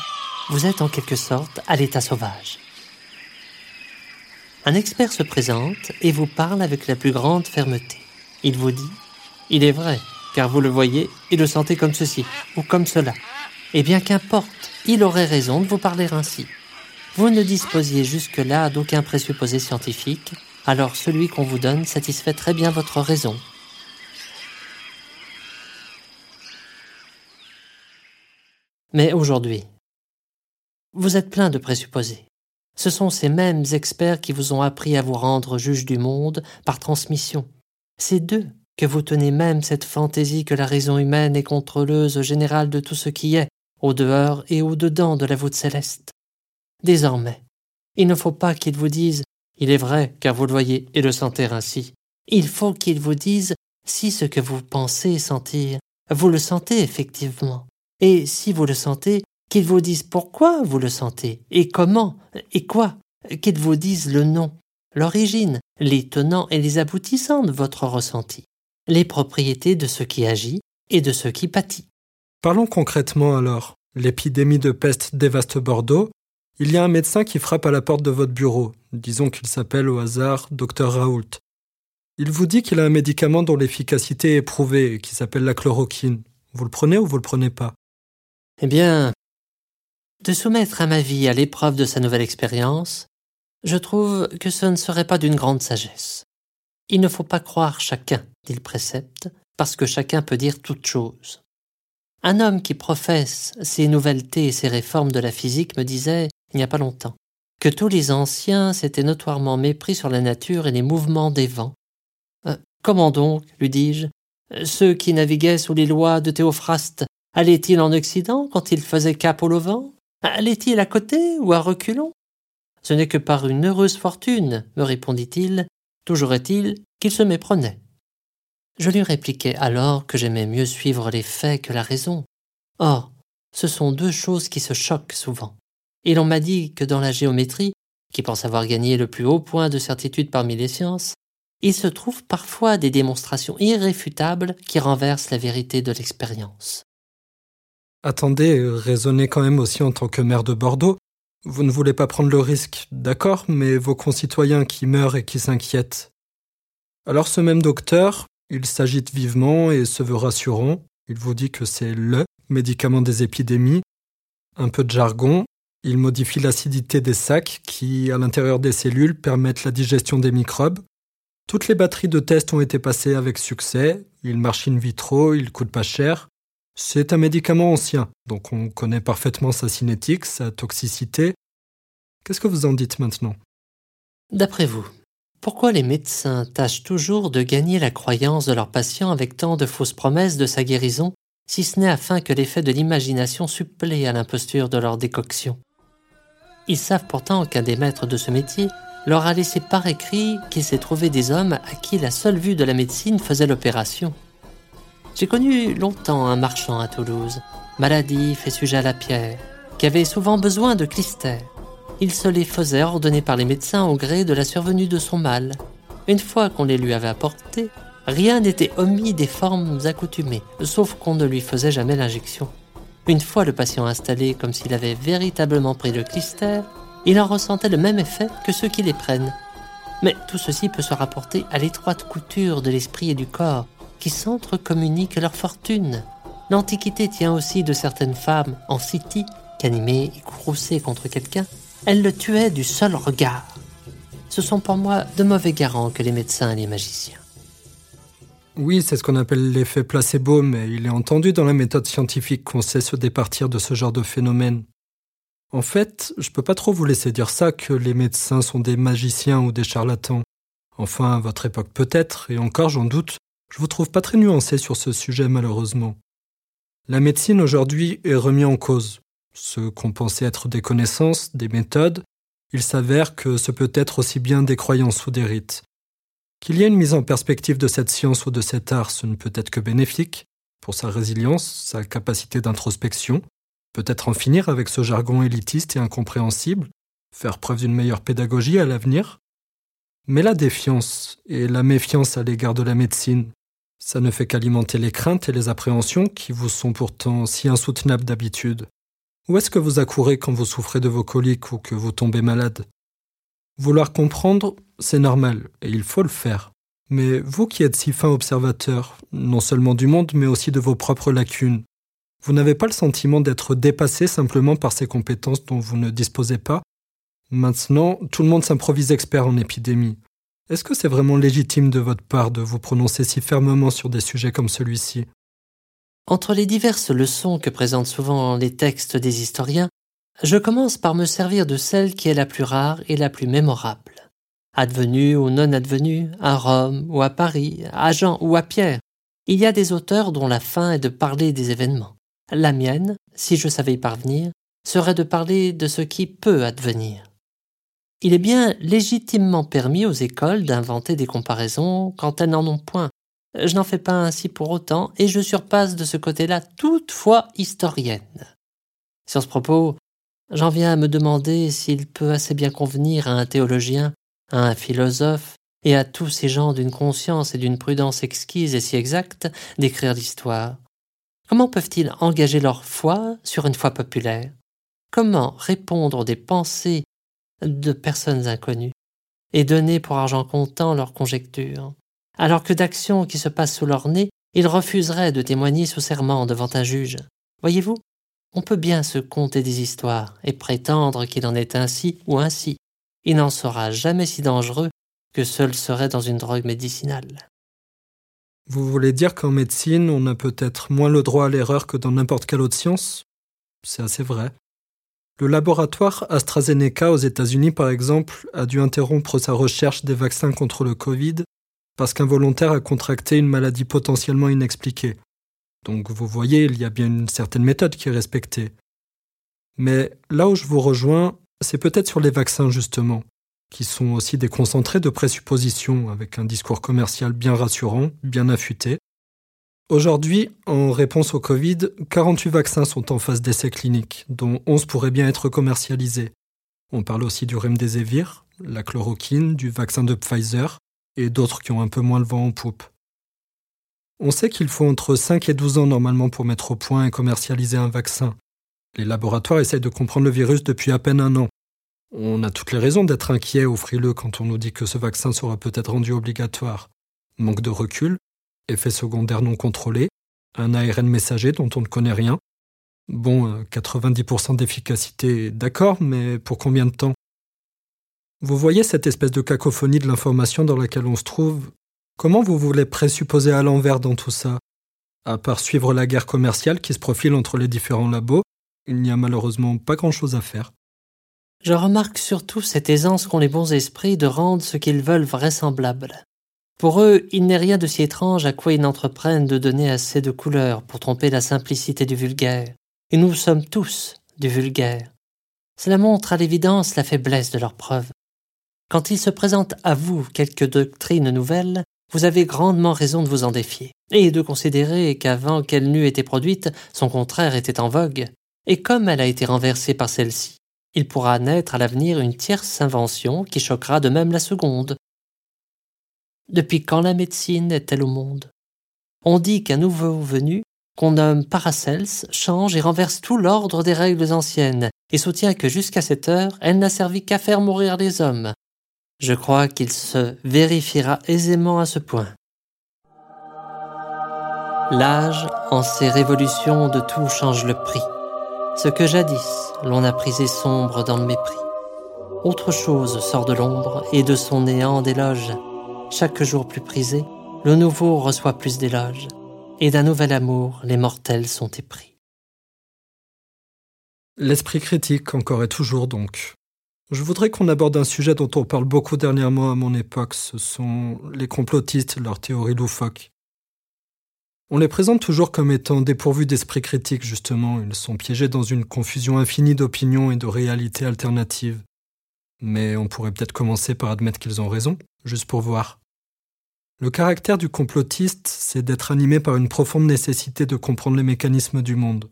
Vous êtes en quelque sorte à l'état sauvage. Un expert se présente et vous parle avec la plus grande fermeté. Il vous dit Il est vrai, car vous le voyez et le sentez comme ceci ou comme cela. Et bien qu'importe, il aurait raison de vous parler ainsi. Vous ne disposiez jusque-là d'aucun présupposé scientifique, alors celui qu'on vous donne satisfait très bien votre raison. Mais aujourd'hui, vous êtes plein de présupposés. Ce sont ces mêmes experts qui vous ont appris à vous rendre juge du monde par transmission. C'est d'eux que vous tenez même cette fantaisie que la raison humaine est contrôleuse générale de tout ce qui est, au dehors et au dedans de la voûte céleste. Désormais, il ne faut pas qu'ils vous disent il est vrai, car vous le voyez et le sentez ainsi. Il faut qu'ils vous disent si ce que vous pensez sentir, vous le sentez effectivement. Et si vous le sentez, qu'ils vous disent pourquoi vous le sentez, et comment, et quoi, qu'ils vous disent le nom, l'origine, les tenants et les aboutissants de votre ressenti, les propriétés de ce qui agit et de ce qui pâtit. Parlons concrètement alors. L'épidémie de peste dévaste Bordeaux. Il y a un médecin qui frappe à la porte de votre bureau. Disons qu'il s'appelle au hasard Dr Raoult. Il vous dit qu'il a un médicament dont l'efficacité est prouvée qui s'appelle la chloroquine. Vous le prenez ou vous le prenez pas? Eh bien, de soumettre à ma vie à l'épreuve de sa nouvelle expérience, je trouve que ce ne serait pas d'une grande sagesse. Il ne faut pas croire chacun, dit le précepte, parce que chacun peut dire toute chose. Un homme qui professe ces nouveautés et ces réformes de la physique me disait, il n'y a pas longtemps, que tous les anciens s'étaient notoirement mépris sur la nature et les mouvements des vents. Euh, comment donc, lui dis-je, ceux qui naviguaient sous les lois de Théophraste allaient-ils en Occident quand ils faisaient cap au Levant? Allait-il à côté ou à reculons? Ce n'est que par une heureuse fortune, me répondit-il, toujours est-il qu'il se méprenait. Je lui répliquai alors que j'aimais mieux suivre les faits que la raison. Or, ce sont deux choses qui se choquent souvent. Et l'on m'a dit que dans la géométrie, qui pense avoir gagné le plus haut point de certitude parmi les sciences, il se trouve parfois des démonstrations irréfutables qui renversent la vérité de l'expérience. Attendez, raisonnez quand même aussi en tant que maire de Bordeaux. Vous ne voulez pas prendre le risque, d'accord, mais vos concitoyens qui meurent et qui s'inquiètent. Alors ce même docteur, il s'agite vivement et se veut rassurant. Il vous dit que c'est LE médicament des épidémies. Un peu de jargon, il modifie l'acidité des sacs qui, à l'intérieur des cellules, permettent la digestion des microbes. Toutes les batteries de tests ont été passées avec succès. Il marche in vitro, il coûte pas cher. C'est un médicament ancien, donc on connaît parfaitement sa cinétique, sa toxicité. Qu'est-ce que vous en dites maintenant? D'après vous, pourquoi les médecins tâchent toujours de gagner la croyance de leurs patients avec tant de fausses promesses de sa guérison, si ce n'est afin que l'effet de l'imagination supplée à l'imposture de leur décoction? Ils savent pourtant qu'un des maîtres de ce métier leur a laissé par écrit qu'il s'est trouvé des hommes à qui la seule vue de la médecine faisait l'opération. J'ai connu longtemps un marchand à Toulouse, maladif et sujet à la pierre, qui avait souvent besoin de clistères. Il se les faisait ordonner par les médecins au gré de la survenue de son mal. Une fois qu'on les lui avait apportés, rien n'était omis des formes accoutumées, sauf qu'on ne lui faisait jamais l'injection. Une fois le patient installé comme s'il avait véritablement pris le clister, il en ressentait le même effet que ceux qui les prennent. Mais tout ceci peut se rapporter à l'étroite couture de l'esprit et du corps, qui s'entrecommuniquent leur fortune. L'Antiquité tient aussi de certaines femmes en City qu'animées et courroucées contre quelqu'un, elles le tuaient du seul regard. Ce sont pour moi de mauvais garants que les médecins et les magiciens. Oui, c'est ce qu'on appelle l'effet placebo, mais il est entendu dans la méthode scientifique qu'on sait se départir de ce genre de phénomène. En fait, je peux pas trop vous laisser dire ça que les médecins sont des magiciens ou des charlatans. Enfin, à votre époque peut-être, et encore j'en doute, je vous trouve pas très nuancé sur ce sujet malheureusement. La médecine aujourd'hui est remise en cause. Ce qu'on pensait être des connaissances, des méthodes, il s'avère que ce peut être aussi bien des croyances ou des rites. Qu'il y ait une mise en perspective de cette science ou de cet art, ce ne peut être que bénéfique, pour sa résilience, sa capacité d'introspection, peut-être en finir avec ce jargon élitiste et incompréhensible, faire preuve d'une meilleure pédagogie à l'avenir. Mais la défiance et la méfiance à l'égard de la médecine, ça ne fait qu'alimenter les craintes et les appréhensions qui vous sont pourtant si insoutenables d'habitude. Où est-ce que vous accourez quand vous souffrez de vos coliques ou que vous tombez malade? Vouloir comprendre, c'est normal, et il faut le faire. Mais vous qui êtes si fin observateur, non seulement du monde, mais aussi de vos propres lacunes, vous n'avez pas le sentiment d'être dépassé simplement par ces compétences dont vous ne disposez pas? Maintenant, tout le monde s'improvise expert en épidémie. Est-ce que c'est vraiment légitime de votre part de vous prononcer si fermement sur des sujets comme celui-ci? Entre les diverses leçons que présentent souvent les textes des historiens, je commence par me servir de celle qui est la plus rare et la plus mémorable. Advenue ou non advenue, à Rome ou à Paris, à Jean ou à Pierre, il y a des auteurs dont la fin est de parler des événements. La mienne, si je savais y parvenir, serait de parler de ce qui peut advenir. Il est bien légitimement permis aux écoles d'inventer des comparaisons quand elles n'en ont point. Je n'en fais pas ainsi pour autant, et je surpasse de ce côté-là toutefois historienne. Sur ce propos, j'en viens à me demander s'il peut assez bien convenir à un théologien, à un philosophe, et à tous ces gens d'une conscience et d'une prudence exquise et si exacte d'écrire l'histoire. Comment peuvent-ils engager leur foi sur une foi populaire? Comment répondre des pensées de personnes inconnues et donner pour argent comptant leurs conjectures, alors que d'actions qui se passent sous leur nez, ils refuseraient de témoigner sous serment devant un juge. Voyez-vous, on peut bien se conter des histoires et prétendre qu'il en est ainsi ou ainsi. Il n'en sera jamais si dangereux que seul serait dans une drogue médicinale. Vous voulez dire qu'en médecine, on a peut-être moins le droit à l'erreur que dans n'importe quelle autre science? C'est assez vrai. Le laboratoire AstraZeneca aux États-Unis, par exemple, a dû interrompre sa recherche des vaccins contre le Covid parce qu'un volontaire a contracté une maladie potentiellement inexpliquée. Donc vous voyez, il y a bien une certaine méthode qui est respectée. Mais là où je vous rejoins, c'est peut-être sur les vaccins justement, qui sont aussi des concentrés de présuppositions avec un discours commercial bien rassurant, bien affûté, Aujourd'hui, en réponse au Covid, 48 vaccins sont en phase d'essai clinique, dont 11 pourraient bien être commercialisés. On parle aussi du remdesivir, la chloroquine, du vaccin de Pfizer et d'autres qui ont un peu moins le vent en poupe. On sait qu'il faut entre 5 et 12 ans normalement pour mettre au point et commercialiser un vaccin. Les laboratoires essayent de comprendre le virus depuis à peine un an. On a toutes les raisons d'être inquiets ou frileux quand on nous dit que ce vaccin sera peut-être rendu obligatoire. Manque de recul, effet secondaire non contrôlé, un ARN messager dont on ne connaît rien. Bon, 90% euh, d'efficacité, d'accord, mais pour combien de temps? Vous voyez cette espèce de cacophonie de l'information dans laquelle on se trouve? Comment vous voulez présupposer à l'envers dans tout ça? À part suivre la guerre commerciale qui se profile entre les différents labos, il n'y a malheureusement pas grand-chose à faire. Je remarque surtout cette aisance qu'ont les bons esprits de rendre ce qu'ils veulent vraisemblable. Pour eux, il n'est rien de si étrange à quoi ils n'entreprennent de donner assez de couleurs pour tromper la simplicité du vulgaire. Et nous sommes tous du vulgaire. Cela montre à l'évidence la faiblesse de leurs preuves. Quand il se présente à vous quelque doctrine nouvelle, vous avez grandement raison de vous en défier, et de considérer qu'avant qu'elle n'eût été produite, son contraire était en vogue, et comme elle a été renversée par celle-ci, il pourra naître à l'avenir une tierce invention qui choquera de même la seconde, depuis quand la médecine est-elle au monde? On dit qu'un nouveau venu, qu'on nomme Paracels, change et renverse tout l'ordre des règles anciennes, et soutient que jusqu'à cette heure, elle n'a servi qu'à faire mourir les hommes. Je crois qu'il se vérifiera aisément à ce point. L'âge, en ses révolutions de tout, change le prix. Ce que jadis l'on a prisé sombre dans le mépris. Autre chose sort de l'ombre et de son néant d'éloge chaque jour plus prisé, le nouveau reçoit plus d'éloges, et d'un nouvel amour les mortels sont épris. L'esprit critique encore et toujours donc. Je voudrais qu'on aborde un sujet dont on parle beaucoup dernièrement à mon époque, ce sont les complotistes, leurs théories loufoques. On les présente toujours comme étant dépourvus d'esprit critique, justement, ils sont piégés dans une confusion infinie d'opinions et de réalités alternatives. Mais on pourrait peut-être commencer par admettre qu'ils ont raison, juste pour voir. Le caractère du complotiste, c'est d'être animé par une profonde nécessité de comprendre les mécanismes du monde.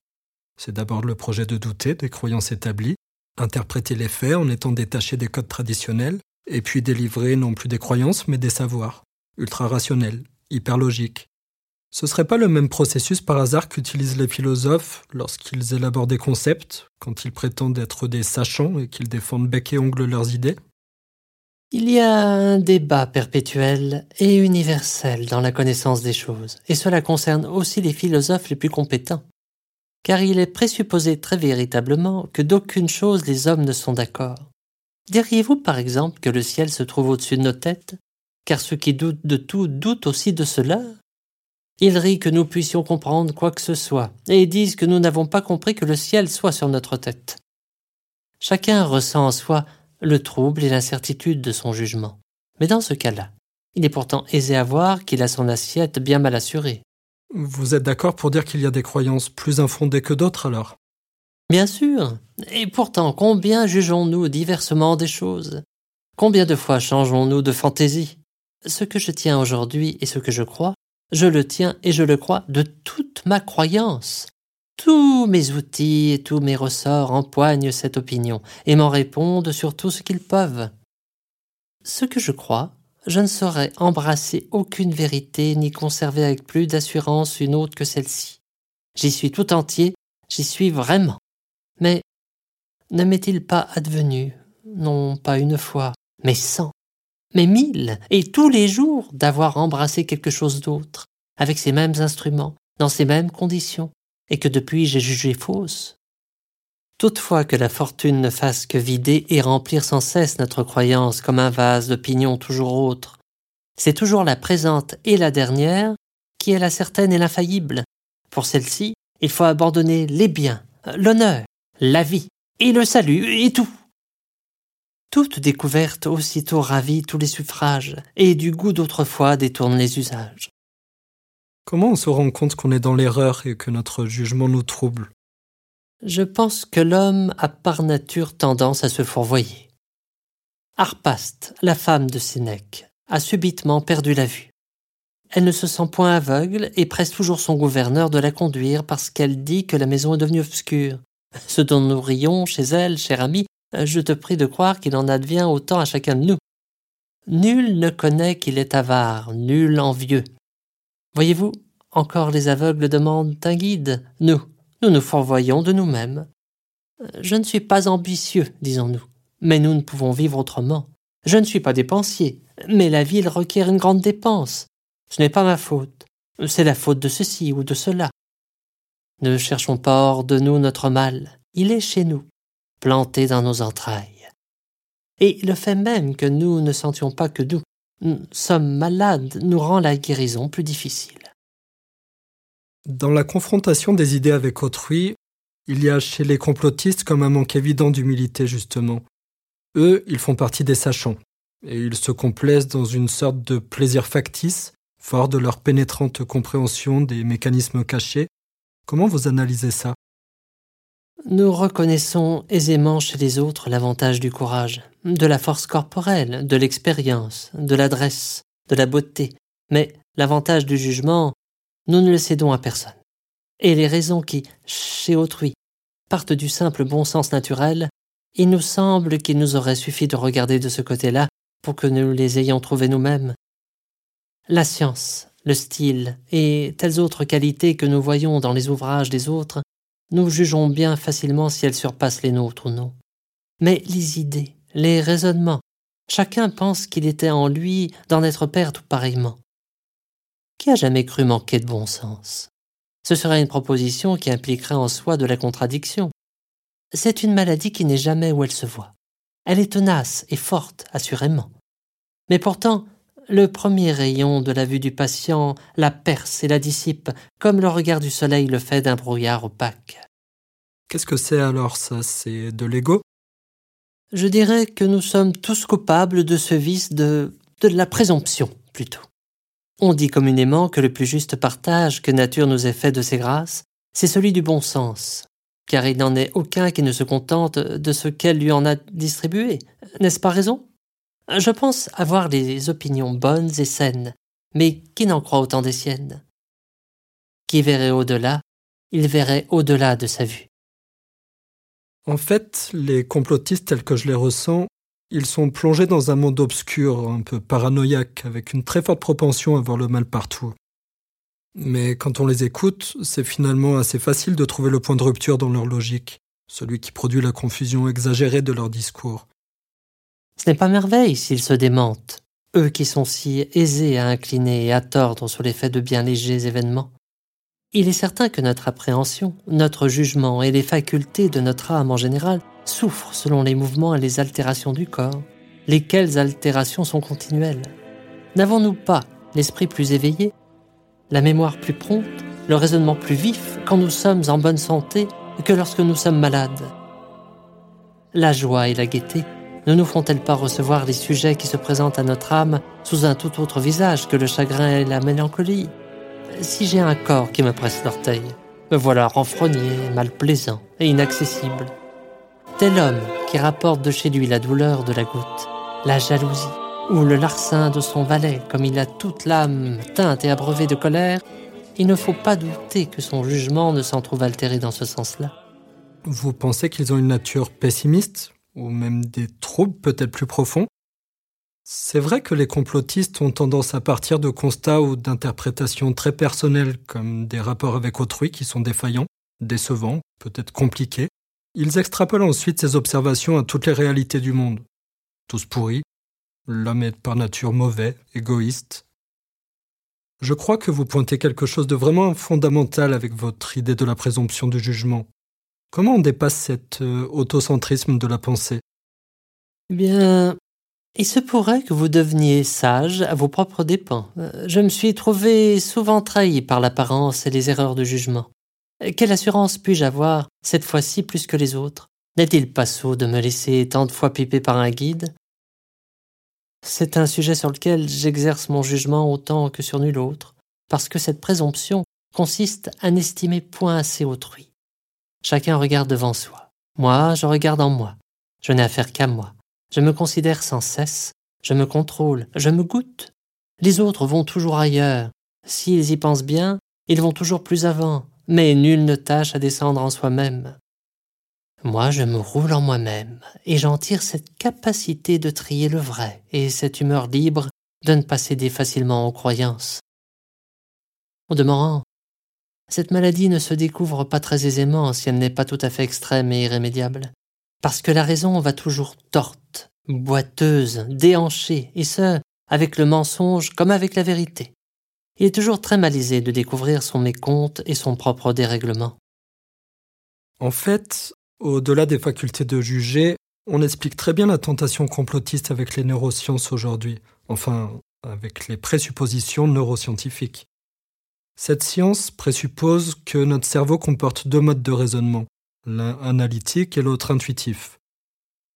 C'est d'abord le projet de douter des croyances établies, interpréter les faits en étant détaché des codes traditionnels, et puis délivrer non plus des croyances mais des savoirs, ultra rationnels, hyper logiques. Ce serait pas le même processus par hasard qu'utilisent les philosophes lorsqu'ils élaborent des concepts, quand ils prétendent être des sachants et qu'ils défendent bec et ongle leurs idées? Il y a un débat perpétuel et universel dans la connaissance des choses, et cela concerne aussi les philosophes les plus compétents. Car il est présupposé très véritablement que d'aucune chose les hommes ne sont d'accord. Diriez-vous par exemple que le ciel se trouve au-dessus de nos têtes Car ceux qui doutent de tout doutent aussi de cela? Ils rient que nous puissions comprendre quoi que ce soit, et disent que nous n'avons pas compris que le ciel soit sur notre tête. Chacun ressent en soi le trouble et l'incertitude de son jugement. Mais dans ce cas-là, il est pourtant aisé à voir qu'il a son assiette bien mal assurée. Vous êtes d'accord pour dire qu'il y a des croyances plus infondées que d'autres alors? Bien sûr. Et pourtant, combien jugeons-nous diversement des choses? Combien de fois changeons-nous de fantaisie? Ce que je tiens aujourd'hui et ce que je crois je le tiens et je le crois de toute ma croyance. Tous mes outils et tous mes ressorts empoignent cette opinion et m'en répondent sur tout ce qu'ils peuvent. Ce que je crois, je ne saurais embrasser aucune vérité ni conserver avec plus d'assurance une autre que celle-ci. J'y suis tout entier, j'y suis vraiment. Mais ne m'est-il pas advenu, non pas une fois, mais cent, mais mille, et tous les jours d'avoir embrassé quelque chose d'autre, avec ces mêmes instruments, dans ces mêmes conditions, et que depuis j'ai jugé fausse. Toutefois que la fortune ne fasse que vider et remplir sans cesse notre croyance comme un vase d'opinions toujours autres, c'est toujours la présente et la dernière qui est la certaine et l'infaillible. Pour celle-ci, il faut abandonner les biens, l'honneur, la vie, et le salut, et tout. Toute découverte aussitôt ravit tous les suffrages, et du goût d'autrefois détourne les usages. Comment on se rend compte qu'on est dans l'erreur et que notre jugement nous trouble? Je pense que l'homme a par nature tendance à se fourvoyer. Arpaste, la femme de Sénèque, a subitement perdu la vue. Elle ne se sent point aveugle et presse toujours son gouverneur de la conduire parce qu'elle dit que la maison est devenue obscure. [LAUGHS] Ce dont nous rions chez elle, cher ami, je te prie de croire qu'il en advient autant à chacun de nous. Nul ne connaît qu'il est avare, nul envieux. Voyez-vous, encore les aveugles demandent un guide. Nous, nous nous fourvoyons de nous-mêmes. Je ne suis pas ambitieux, disons-nous, mais nous ne pouvons vivre autrement. Je ne suis pas dépensier, mais la ville requiert une grande dépense. Ce n'est pas ma faute, c'est la faute de ceci ou de cela. Ne cherchons pas hors de nous notre mal, il est chez nous planté dans nos entrailles. Et le fait même que nous ne sentions pas que nous, sommes malades nous rend la guérison plus difficile. Dans la confrontation des idées avec autrui, il y a chez les complotistes comme un manque évident d'humilité justement. Eux, ils font partie des sachants, et ils se complaisent dans une sorte de plaisir factice, fort de leur pénétrante compréhension des mécanismes cachés. Comment vous analysez ça? Nous reconnaissons aisément chez les autres l'avantage du courage, de la force corporelle, de l'expérience, de l'adresse, de la beauté, mais l'avantage du jugement, nous ne le cédons à personne. Et les raisons qui, chez autrui, partent du simple bon sens naturel, il nous semble qu'il nous aurait suffi de regarder de ce côté-là pour que nous les ayons trouvées nous-mêmes. La science, le style et telles autres qualités que nous voyons dans les ouvrages des autres nous jugeons bien facilement si elles surpassent les nôtres ou non. Mais les idées, les raisonnements, chacun pense qu'il était en lui d'en être père tout pareillement. Qui a jamais cru manquer de bon sens Ce serait une proposition qui impliquerait en soi de la contradiction. C'est une maladie qui n'est jamais où elle se voit. Elle est tenace et forte, assurément. Mais pourtant, le premier rayon de la vue du patient la perce et la dissipe, comme le regard du soleil le fait d'un brouillard opaque. Qu'est-ce que c'est alors ça? C'est de l'ego? Je dirais que nous sommes tous coupables de ce vice de, de la présomption, plutôt. On dit communément que le plus juste partage que nature nous ait fait de ses grâces, c'est celui du bon sens, car il n'en est aucun qui ne se contente de ce qu'elle lui en a distribué. N'est-ce pas raison? Je pense avoir des opinions bonnes et saines, mais qui n'en croit autant des siennes? Qui verrait au-delà, il verrait au-delà de sa vue. En fait, les complotistes tels que je les ressens, ils sont plongés dans un monde obscur, un peu paranoïaque, avec une très forte propension à voir le mal partout. Mais quand on les écoute, c'est finalement assez facile de trouver le point de rupture dans leur logique, celui qui produit la confusion exagérée de leur discours. Ce n'est pas merveille s'ils se démentent, eux qui sont si aisés à incliner et à tordre sur l'effet de bien légers événements. Il est certain que notre appréhension, notre jugement et les facultés de notre âme en général souffrent selon les mouvements et les altérations du corps, lesquelles altérations sont continuelles? N'avons-nous pas l'esprit plus éveillé la mémoire plus prompte, le raisonnement plus vif quand nous sommes en bonne santé que lorsque nous sommes malades? La joie et la gaieté ne nous font-elles pas recevoir les sujets qui se présentent à notre âme sous un tout autre visage que le chagrin et la mélancolie? Si j'ai un corps qui me presse l'orteil, me voilà renfrogné, malplaisant et inaccessible. Tel homme qui rapporte de chez lui la douleur de la goutte, la jalousie ou le larcin de son valet, comme il a toute l'âme teinte et abreuvée de colère, il ne faut pas douter que son jugement ne s'en trouve altéré dans ce sens-là. Vous pensez qu'ils ont une nature pessimiste, ou même des troubles peut-être plus profonds? C'est vrai que les complotistes ont tendance à partir de constats ou d'interprétations très personnelles, comme des rapports avec autrui qui sont défaillants, décevants, peut-être compliqués. Ils extrapolent ensuite ces observations à toutes les réalités du monde. Tous pourris, l'homme est par nature mauvais, égoïste. Je crois que vous pointez quelque chose de vraiment fondamental avec votre idée de la présomption du jugement. Comment on dépasse cet euh, autocentrisme de la pensée? Eh bien, il se pourrait que vous deveniez sage à vos propres dépens. Euh, je me suis trouvé souvent trahi par l'apparence et les erreurs de jugement. Quelle assurance puis-je avoir, cette fois-ci plus que les autres? N'est-il pas sot de me laisser tant de fois piper par un guide? C'est un sujet sur lequel j'exerce mon jugement autant que sur nul autre, parce que cette présomption consiste à n'estimer point assez autrui. Chacun regarde devant soi. Moi, je regarde en moi. Je n'ai affaire qu'à moi. Je me considère sans cesse. Je me contrôle. Je me goûte. Les autres vont toujours ailleurs. S'ils y pensent bien, ils vont toujours plus avant. Mais nul ne tâche à descendre en soi-même. Moi, je me roule en moi-même, et j'en tire cette capacité de trier le vrai, et cette humeur libre de ne pas céder facilement aux croyances. Au demeurant, cette maladie ne se découvre pas très aisément si elle n'est pas tout à fait extrême et irrémédiable, parce que la raison va toujours torte, boiteuse, déhanchée, et ce, avec le mensonge comme avec la vérité. Il est toujours très malaisé de découvrir son mécompte et son propre dérèglement. En fait, au-delà des facultés de juger, on explique très bien la tentation complotiste avec les neurosciences aujourd'hui, enfin avec les présuppositions neuroscientifiques. Cette science présuppose que notre cerveau comporte deux modes de raisonnement, l'un analytique et l'autre intuitif.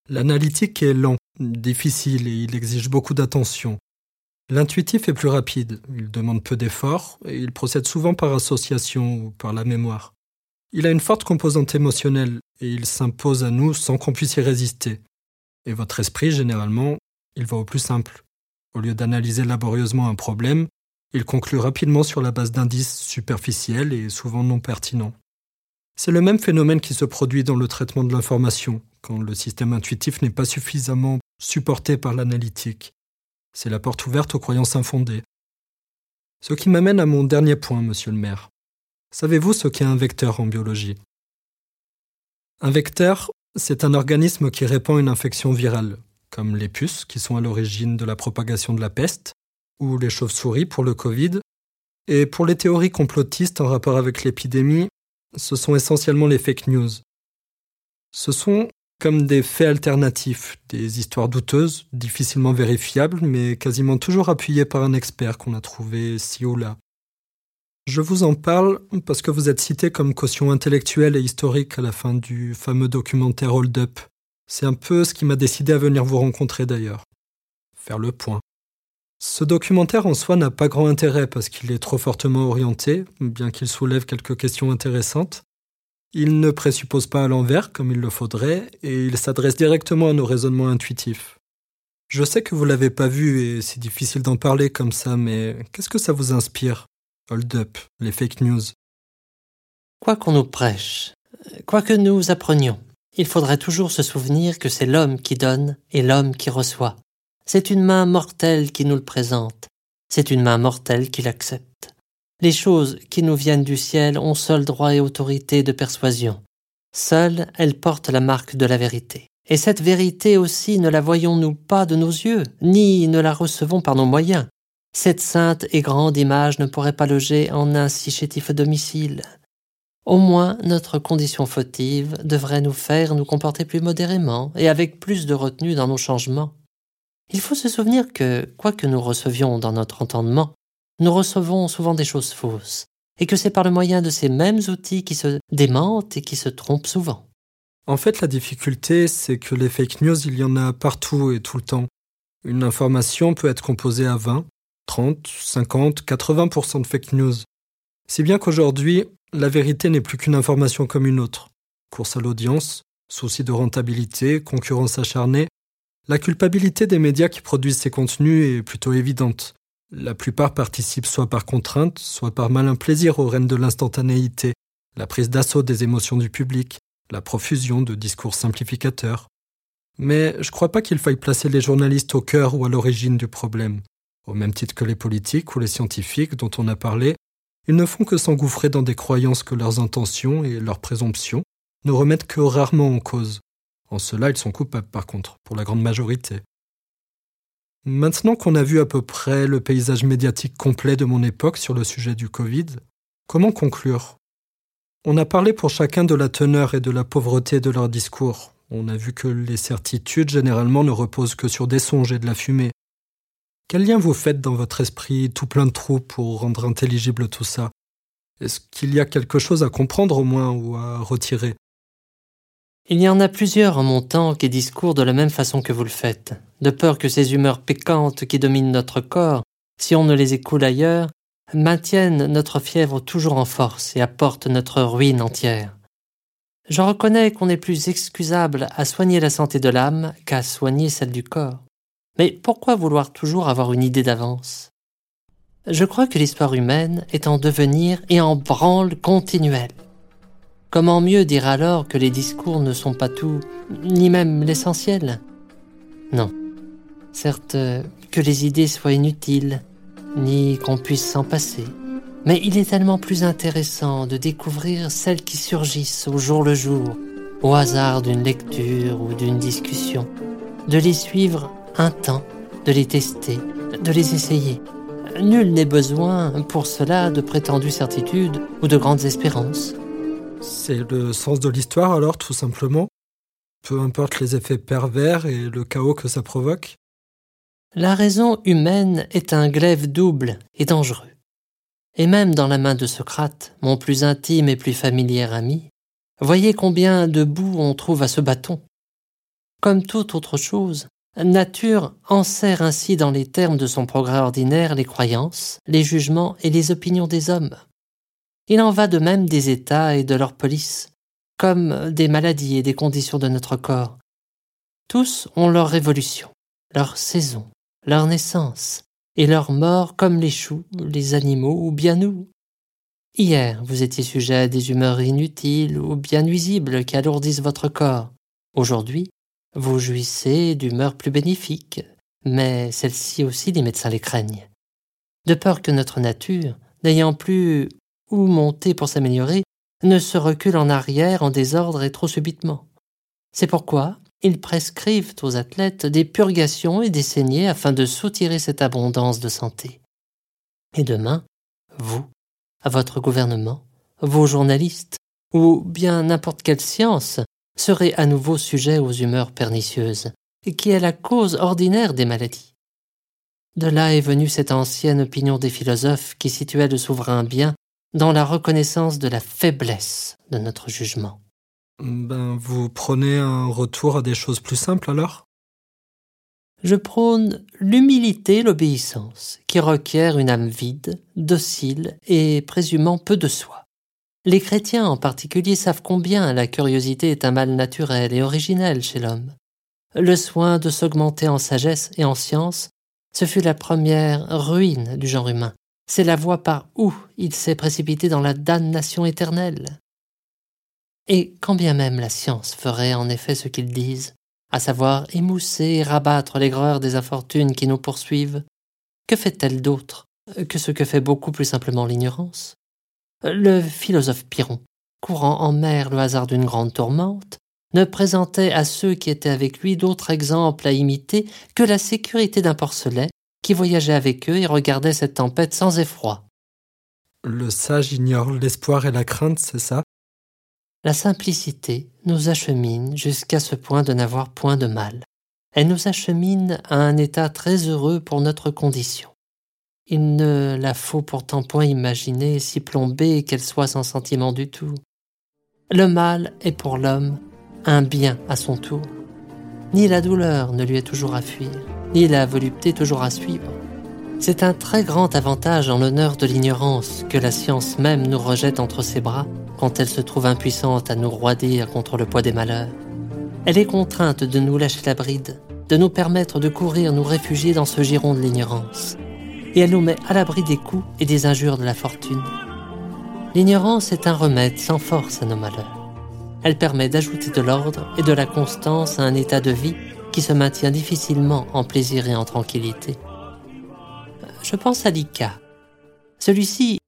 L'analytique est lent, difficile et il exige beaucoup d'attention. L'intuitif est plus rapide, il demande peu d'efforts et il procède souvent par association ou par la mémoire. Il a une forte composante émotionnelle et il s'impose à nous sans qu'on puisse y résister. Et votre esprit, généralement, il va au plus simple. Au lieu d'analyser laborieusement un problème, il conclut rapidement sur la base d'indices superficiels et souvent non pertinents. C'est le même phénomène qui se produit dans le traitement de l'information, quand le système intuitif n'est pas suffisamment supporté par l'analytique. C'est la porte ouverte aux croyances infondées. Ce qui m'amène à mon dernier point, monsieur le maire. Savez-vous ce qu'est un vecteur en biologie? Un vecteur, c'est un organisme qui répand une infection virale, comme les puces qui sont à l'origine de la propagation de la peste, ou les chauves-souris pour le Covid. Et pour les théories complotistes en rapport avec l'épidémie, ce sont essentiellement les fake news. Ce sont comme des faits alternatifs, des histoires douteuses, difficilement vérifiables, mais quasiment toujours appuyées par un expert qu'on a trouvé ci ou là. Je vous en parle parce que vous êtes cité comme caution intellectuelle et historique à la fin du fameux documentaire Hold Up. C'est un peu ce qui m'a décidé à venir vous rencontrer d'ailleurs. Faire le point. Ce documentaire en soi n'a pas grand intérêt parce qu'il est trop fortement orienté, bien qu'il soulève quelques questions intéressantes. Il ne présuppose pas à l'envers comme il le faudrait, et il s'adresse directement à nos raisonnements intuitifs. Je sais que vous l'avez pas vu et c'est difficile d'en parler comme ça, mais qu'est-ce que ça vous inspire? Hold up, les fake news. Quoi qu'on nous prêche, quoi que nous apprenions, il faudrait toujours se souvenir que c'est l'homme qui donne et l'homme qui reçoit. C'est une main mortelle qui nous le présente, c'est une main mortelle qui l'accepte. Les choses qui nous viennent du ciel ont seul droit et autorité de persuasion. Seules elles portent la marque de la vérité. Et cette vérité aussi ne la voyons-nous pas de nos yeux, ni ne la recevons par nos moyens. Cette sainte et grande image ne pourrait pas loger en un si chétif domicile. Au moins notre condition fautive devrait nous faire nous comporter plus modérément et avec plus de retenue dans nos changements. Il faut se souvenir que, quoi que nous recevions dans notre entendement, nous recevons souvent des choses fausses, et que c'est par le moyen de ces mêmes outils qui se démentent et qui se trompent souvent. En fait, la difficulté, c'est que les fake news, il y en a partout et tout le temps. Une information peut être composée à 20, 30, 50, 80% de fake news. Si bien qu'aujourd'hui, la vérité n'est plus qu'une information comme une autre. Course à l'audience, souci de rentabilité, concurrence acharnée, la culpabilité des médias qui produisent ces contenus est plutôt évidente. La plupart participent soit par contrainte, soit par malin plaisir au règne de l'instantanéité, la prise d'assaut des émotions du public, la profusion de discours simplificateurs. Mais je crois pas qu'il faille placer les journalistes au cœur ou à l'origine du problème. Au même titre que les politiques ou les scientifiques dont on a parlé, ils ne font que s'engouffrer dans des croyances que leurs intentions et leurs présomptions ne remettent que rarement en cause. En cela, ils sont coupables par contre, pour la grande majorité. Maintenant qu'on a vu à peu près le paysage médiatique complet de mon époque sur le sujet du Covid, comment conclure? On a parlé pour chacun de la teneur et de la pauvreté de leur discours. On a vu que les certitudes généralement ne reposent que sur des songes et de la fumée. Quel lien vous faites dans votre esprit tout plein de trous pour rendre intelligible tout ça? Est-ce qu'il y a quelque chose à comprendre au moins ou à retirer? Il y en a plusieurs en mon temps qui discourent de la même façon que vous le faites, de peur que ces humeurs piquantes qui dominent notre corps, si on ne les écoule ailleurs, maintiennent notre fièvre toujours en force et apportent notre ruine entière. Je reconnais qu'on est plus excusable à soigner la santé de l'âme qu'à soigner celle du corps. Mais pourquoi vouloir toujours avoir une idée d'avance? Je crois que l'histoire humaine est en devenir et en branle continuelle. Comment mieux dire alors que les discours ne sont pas tout, ni même l'essentiel? Non. Certes, que les idées soient inutiles, ni qu'on puisse s'en passer. Mais il est tellement plus intéressant de découvrir celles qui surgissent au jour le jour, au hasard d'une lecture ou d'une discussion, de les suivre un temps, de les tester, de les essayer. Nul n'est besoin pour cela de prétendues certitudes ou de grandes espérances. C'est le sens de l'histoire alors, tout simplement Peu importe les effets pervers et le chaos que ça provoque La raison humaine est un glaive double et dangereux. Et même dans la main de Socrate, mon plus intime et plus familier ami, voyez combien de boue on trouve à ce bâton. Comme toute autre chose, nature enserre ainsi dans les termes de son progrès ordinaire les croyances, les jugements et les opinions des hommes. Il en va de même des États et de leur police, comme des maladies et des conditions de notre corps. Tous ont leur révolution, leur saison, leur naissance, et leur mort comme les choux, les animaux ou bien nous. Hier, vous étiez sujet à des humeurs inutiles ou bien nuisibles qui alourdissent votre corps. Aujourd'hui, vous jouissez d'humeurs plus bénéfiques, mais celles-ci aussi les médecins les craignent. De peur que notre nature, n'ayant plus ou monter pour s'améliorer, ne se recule en arrière en désordre et trop subitement. C'est pourquoi ils prescrivent aux athlètes des purgations et des saignées afin de soutirer cette abondance de santé. Et demain, vous, votre gouvernement, vos journalistes, ou bien n'importe quelle science, serez à nouveau sujet aux humeurs pernicieuses, qui est la cause ordinaire des maladies. De là est venue cette ancienne opinion des philosophes qui situait le souverain bien dans la reconnaissance de la faiblesse de notre jugement. Ben, vous prenez un retour à des choses plus simples alors? Je prône l'humilité et l'obéissance, qui requièrent une âme vide, docile et présumant peu de soi. Les chrétiens en particulier savent combien la curiosité est un mal naturel et originel chez l'homme. Le soin de s'augmenter en sagesse et en science, ce fut la première ruine du genre humain, c'est la voie par où il s'est précipité dans la damnation éternelle. Et quand bien même la science ferait en effet ce qu'ils disent, à savoir émousser et rabattre l'aigreur des infortunes qui nous poursuivent, que fait-elle d'autre que ce que fait beaucoup plus simplement l'ignorance? Le philosophe Piron, courant en mer le hasard d'une grande tourmente, ne présentait à ceux qui étaient avec lui d'autres exemples à imiter que la sécurité d'un porcelet qui voyageait avec eux et regardait cette tempête sans effroi. Le sage ignore l'espoir et la crainte, c'est ça? La simplicité nous achemine jusqu'à ce point de n'avoir point de mal. Elle nous achemine à un état très heureux pour notre condition. Il ne la faut pourtant point imaginer si plombée qu'elle soit sans sentiment du tout. Le mal est pour l'homme un bien à son tour. Ni la douleur ne lui est toujours à fuir, ni la volupté toujours à suivre. C'est un très grand avantage en l'honneur de l'ignorance que la science même nous rejette entre ses bras quand elle se trouve impuissante à nous roidir contre le poids des malheurs. Elle est contrainte de nous lâcher la bride, de nous permettre de courir nous réfugier dans ce giron de l'ignorance et elle nous met à l'abri des coups et des injures de la fortune. L'ignorance est un remède sans force à nos malheurs. Elle permet d'ajouter de l'ordre et de la constance à un état de vie qui se maintient difficilement en plaisir et en tranquillité. Je pense à Lika. Celui-ci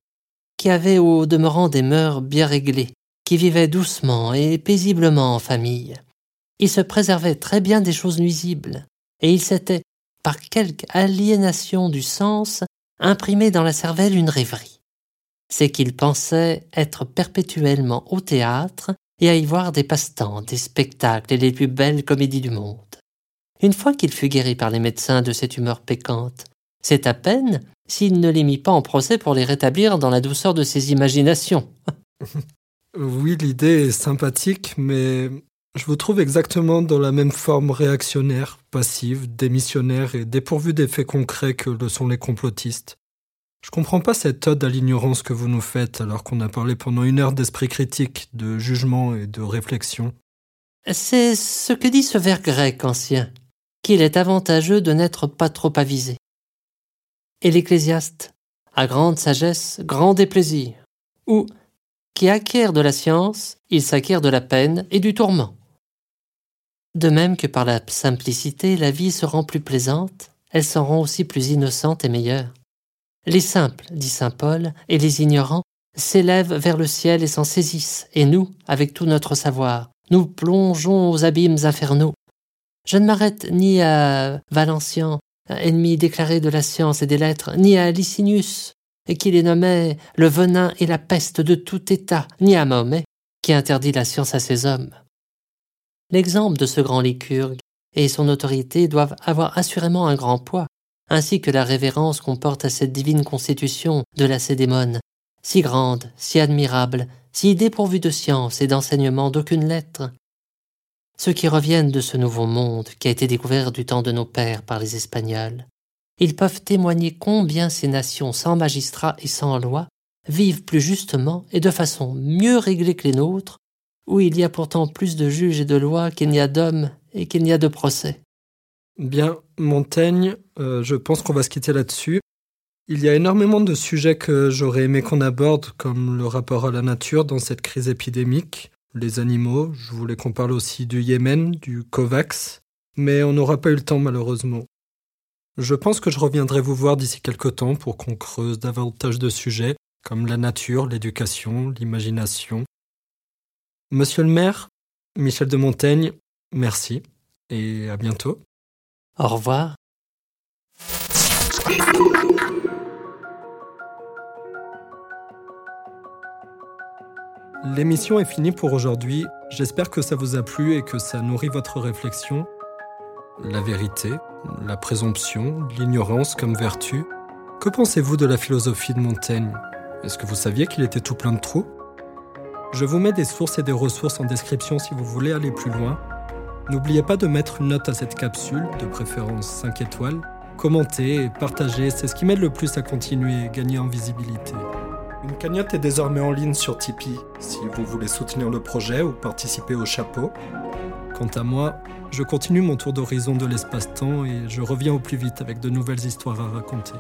qui avait au demeurant des mœurs bien réglées, qui vivait doucement et paisiblement en famille. Il se préservait très bien des choses nuisibles, et il s'était par quelque aliénation du sens, imprimé dans la cervelle une rêverie. C'est qu'il pensait être perpétuellement au théâtre et à y voir des passe-temps, des spectacles et les plus belles comédies du monde. Une fois qu'il fut guéri par les médecins de cette humeur pécante, c'est à peine s'il ne les mit pas en procès pour les rétablir dans la douceur de ses imaginations. [LAUGHS] oui, l'idée est sympathique, mais je vous trouve exactement dans la même forme réactionnaire, passive, démissionnaire et dépourvue d'effets concrets que le sont les complotistes. Je comprends pas cette ode à l'ignorance que vous nous faites alors qu'on a parlé pendant une heure d'esprit critique, de jugement et de réflexion. C'est ce que dit ce vers grec ancien, qu'il est avantageux de n'être pas trop avisé. Et l'ecclésiaste, à grande sagesse, grand déplaisir, ou qui acquiert de la science, il s'acquiert de la peine et du tourment. De même que par la simplicité la vie se rend plus plaisante, elle s'en rend aussi plus innocente et meilleure. Les simples, dit saint Paul, et les ignorants s'élèvent vers le ciel et s'en saisissent, et nous, avec tout notre savoir, nous plongeons aux abîmes infernaux. Je ne m'arrête ni à Valencian, ennemi déclaré de la science et des lettres, ni à Licinius, qui les nommait le venin et la peste de tout état, ni à Mahomet, qui interdit la science à ses hommes. L'exemple de ce grand Lycurgue et son autorité doivent avoir assurément un grand poids, ainsi que la révérence qu'on porte à cette divine constitution de la Cédémone, si grande, si admirable, si dépourvue de science et d'enseignement d'aucune lettre. Ceux qui reviennent de ce nouveau monde qui a été découvert du temps de nos pères par les Espagnols, ils peuvent témoigner combien ces nations sans magistrats et sans loi vivent plus justement et de façon mieux réglée que les nôtres où il y a pourtant plus de juges et de lois qu'il n'y a d'hommes et qu'il n'y a de procès. Bien, Montaigne, euh, je pense qu'on va se quitter là-dessus. Il y a énormément de sujets que j'aurais aimé qu'on aborde, comme le rapport à la nature dans cette crise épidémique, les animaux, je voulais qu'on parle aussi du Yémen, du COVAX, mais on n'aura pas eu le temps malheureusement. Je pense que je reviendrai vous voir d'ici quelque temps pour qu'on creuse davantage de sujets, comme la nature, l'éducation, l'imagination, Monsieur le maire, Michel de Montaigne, merci et à bientôt. Au revoir. L'émission est finie pour aujourd'hui. J'espère que ça vous a plu et que ça nourrit votre réflexion. La vérité, la présomption, l'ignorance comme vertu. Que pensez-vous de la philosophie de Montaigne? Est-ce que vous saviez qu'il était tout plein de trous? Je vous mets des sources et des ressources en description si vous voulez aller plus loin. N'oubliez pas de mettre une note à cette capsule, de préférence 5 étoiles. Commentez et partagez, c'est ce qui m'aide le plus à continuer et gagner en visibilité. Une cagnotte est désormais en ligne sur Tipeee si vous voulez soutenir le projet ou participer au chapeau. Quant à moi, je continue mon tour d'horizon de l'espace-temps et je reviens au plus vite avec de nouvelles histoires à raconter.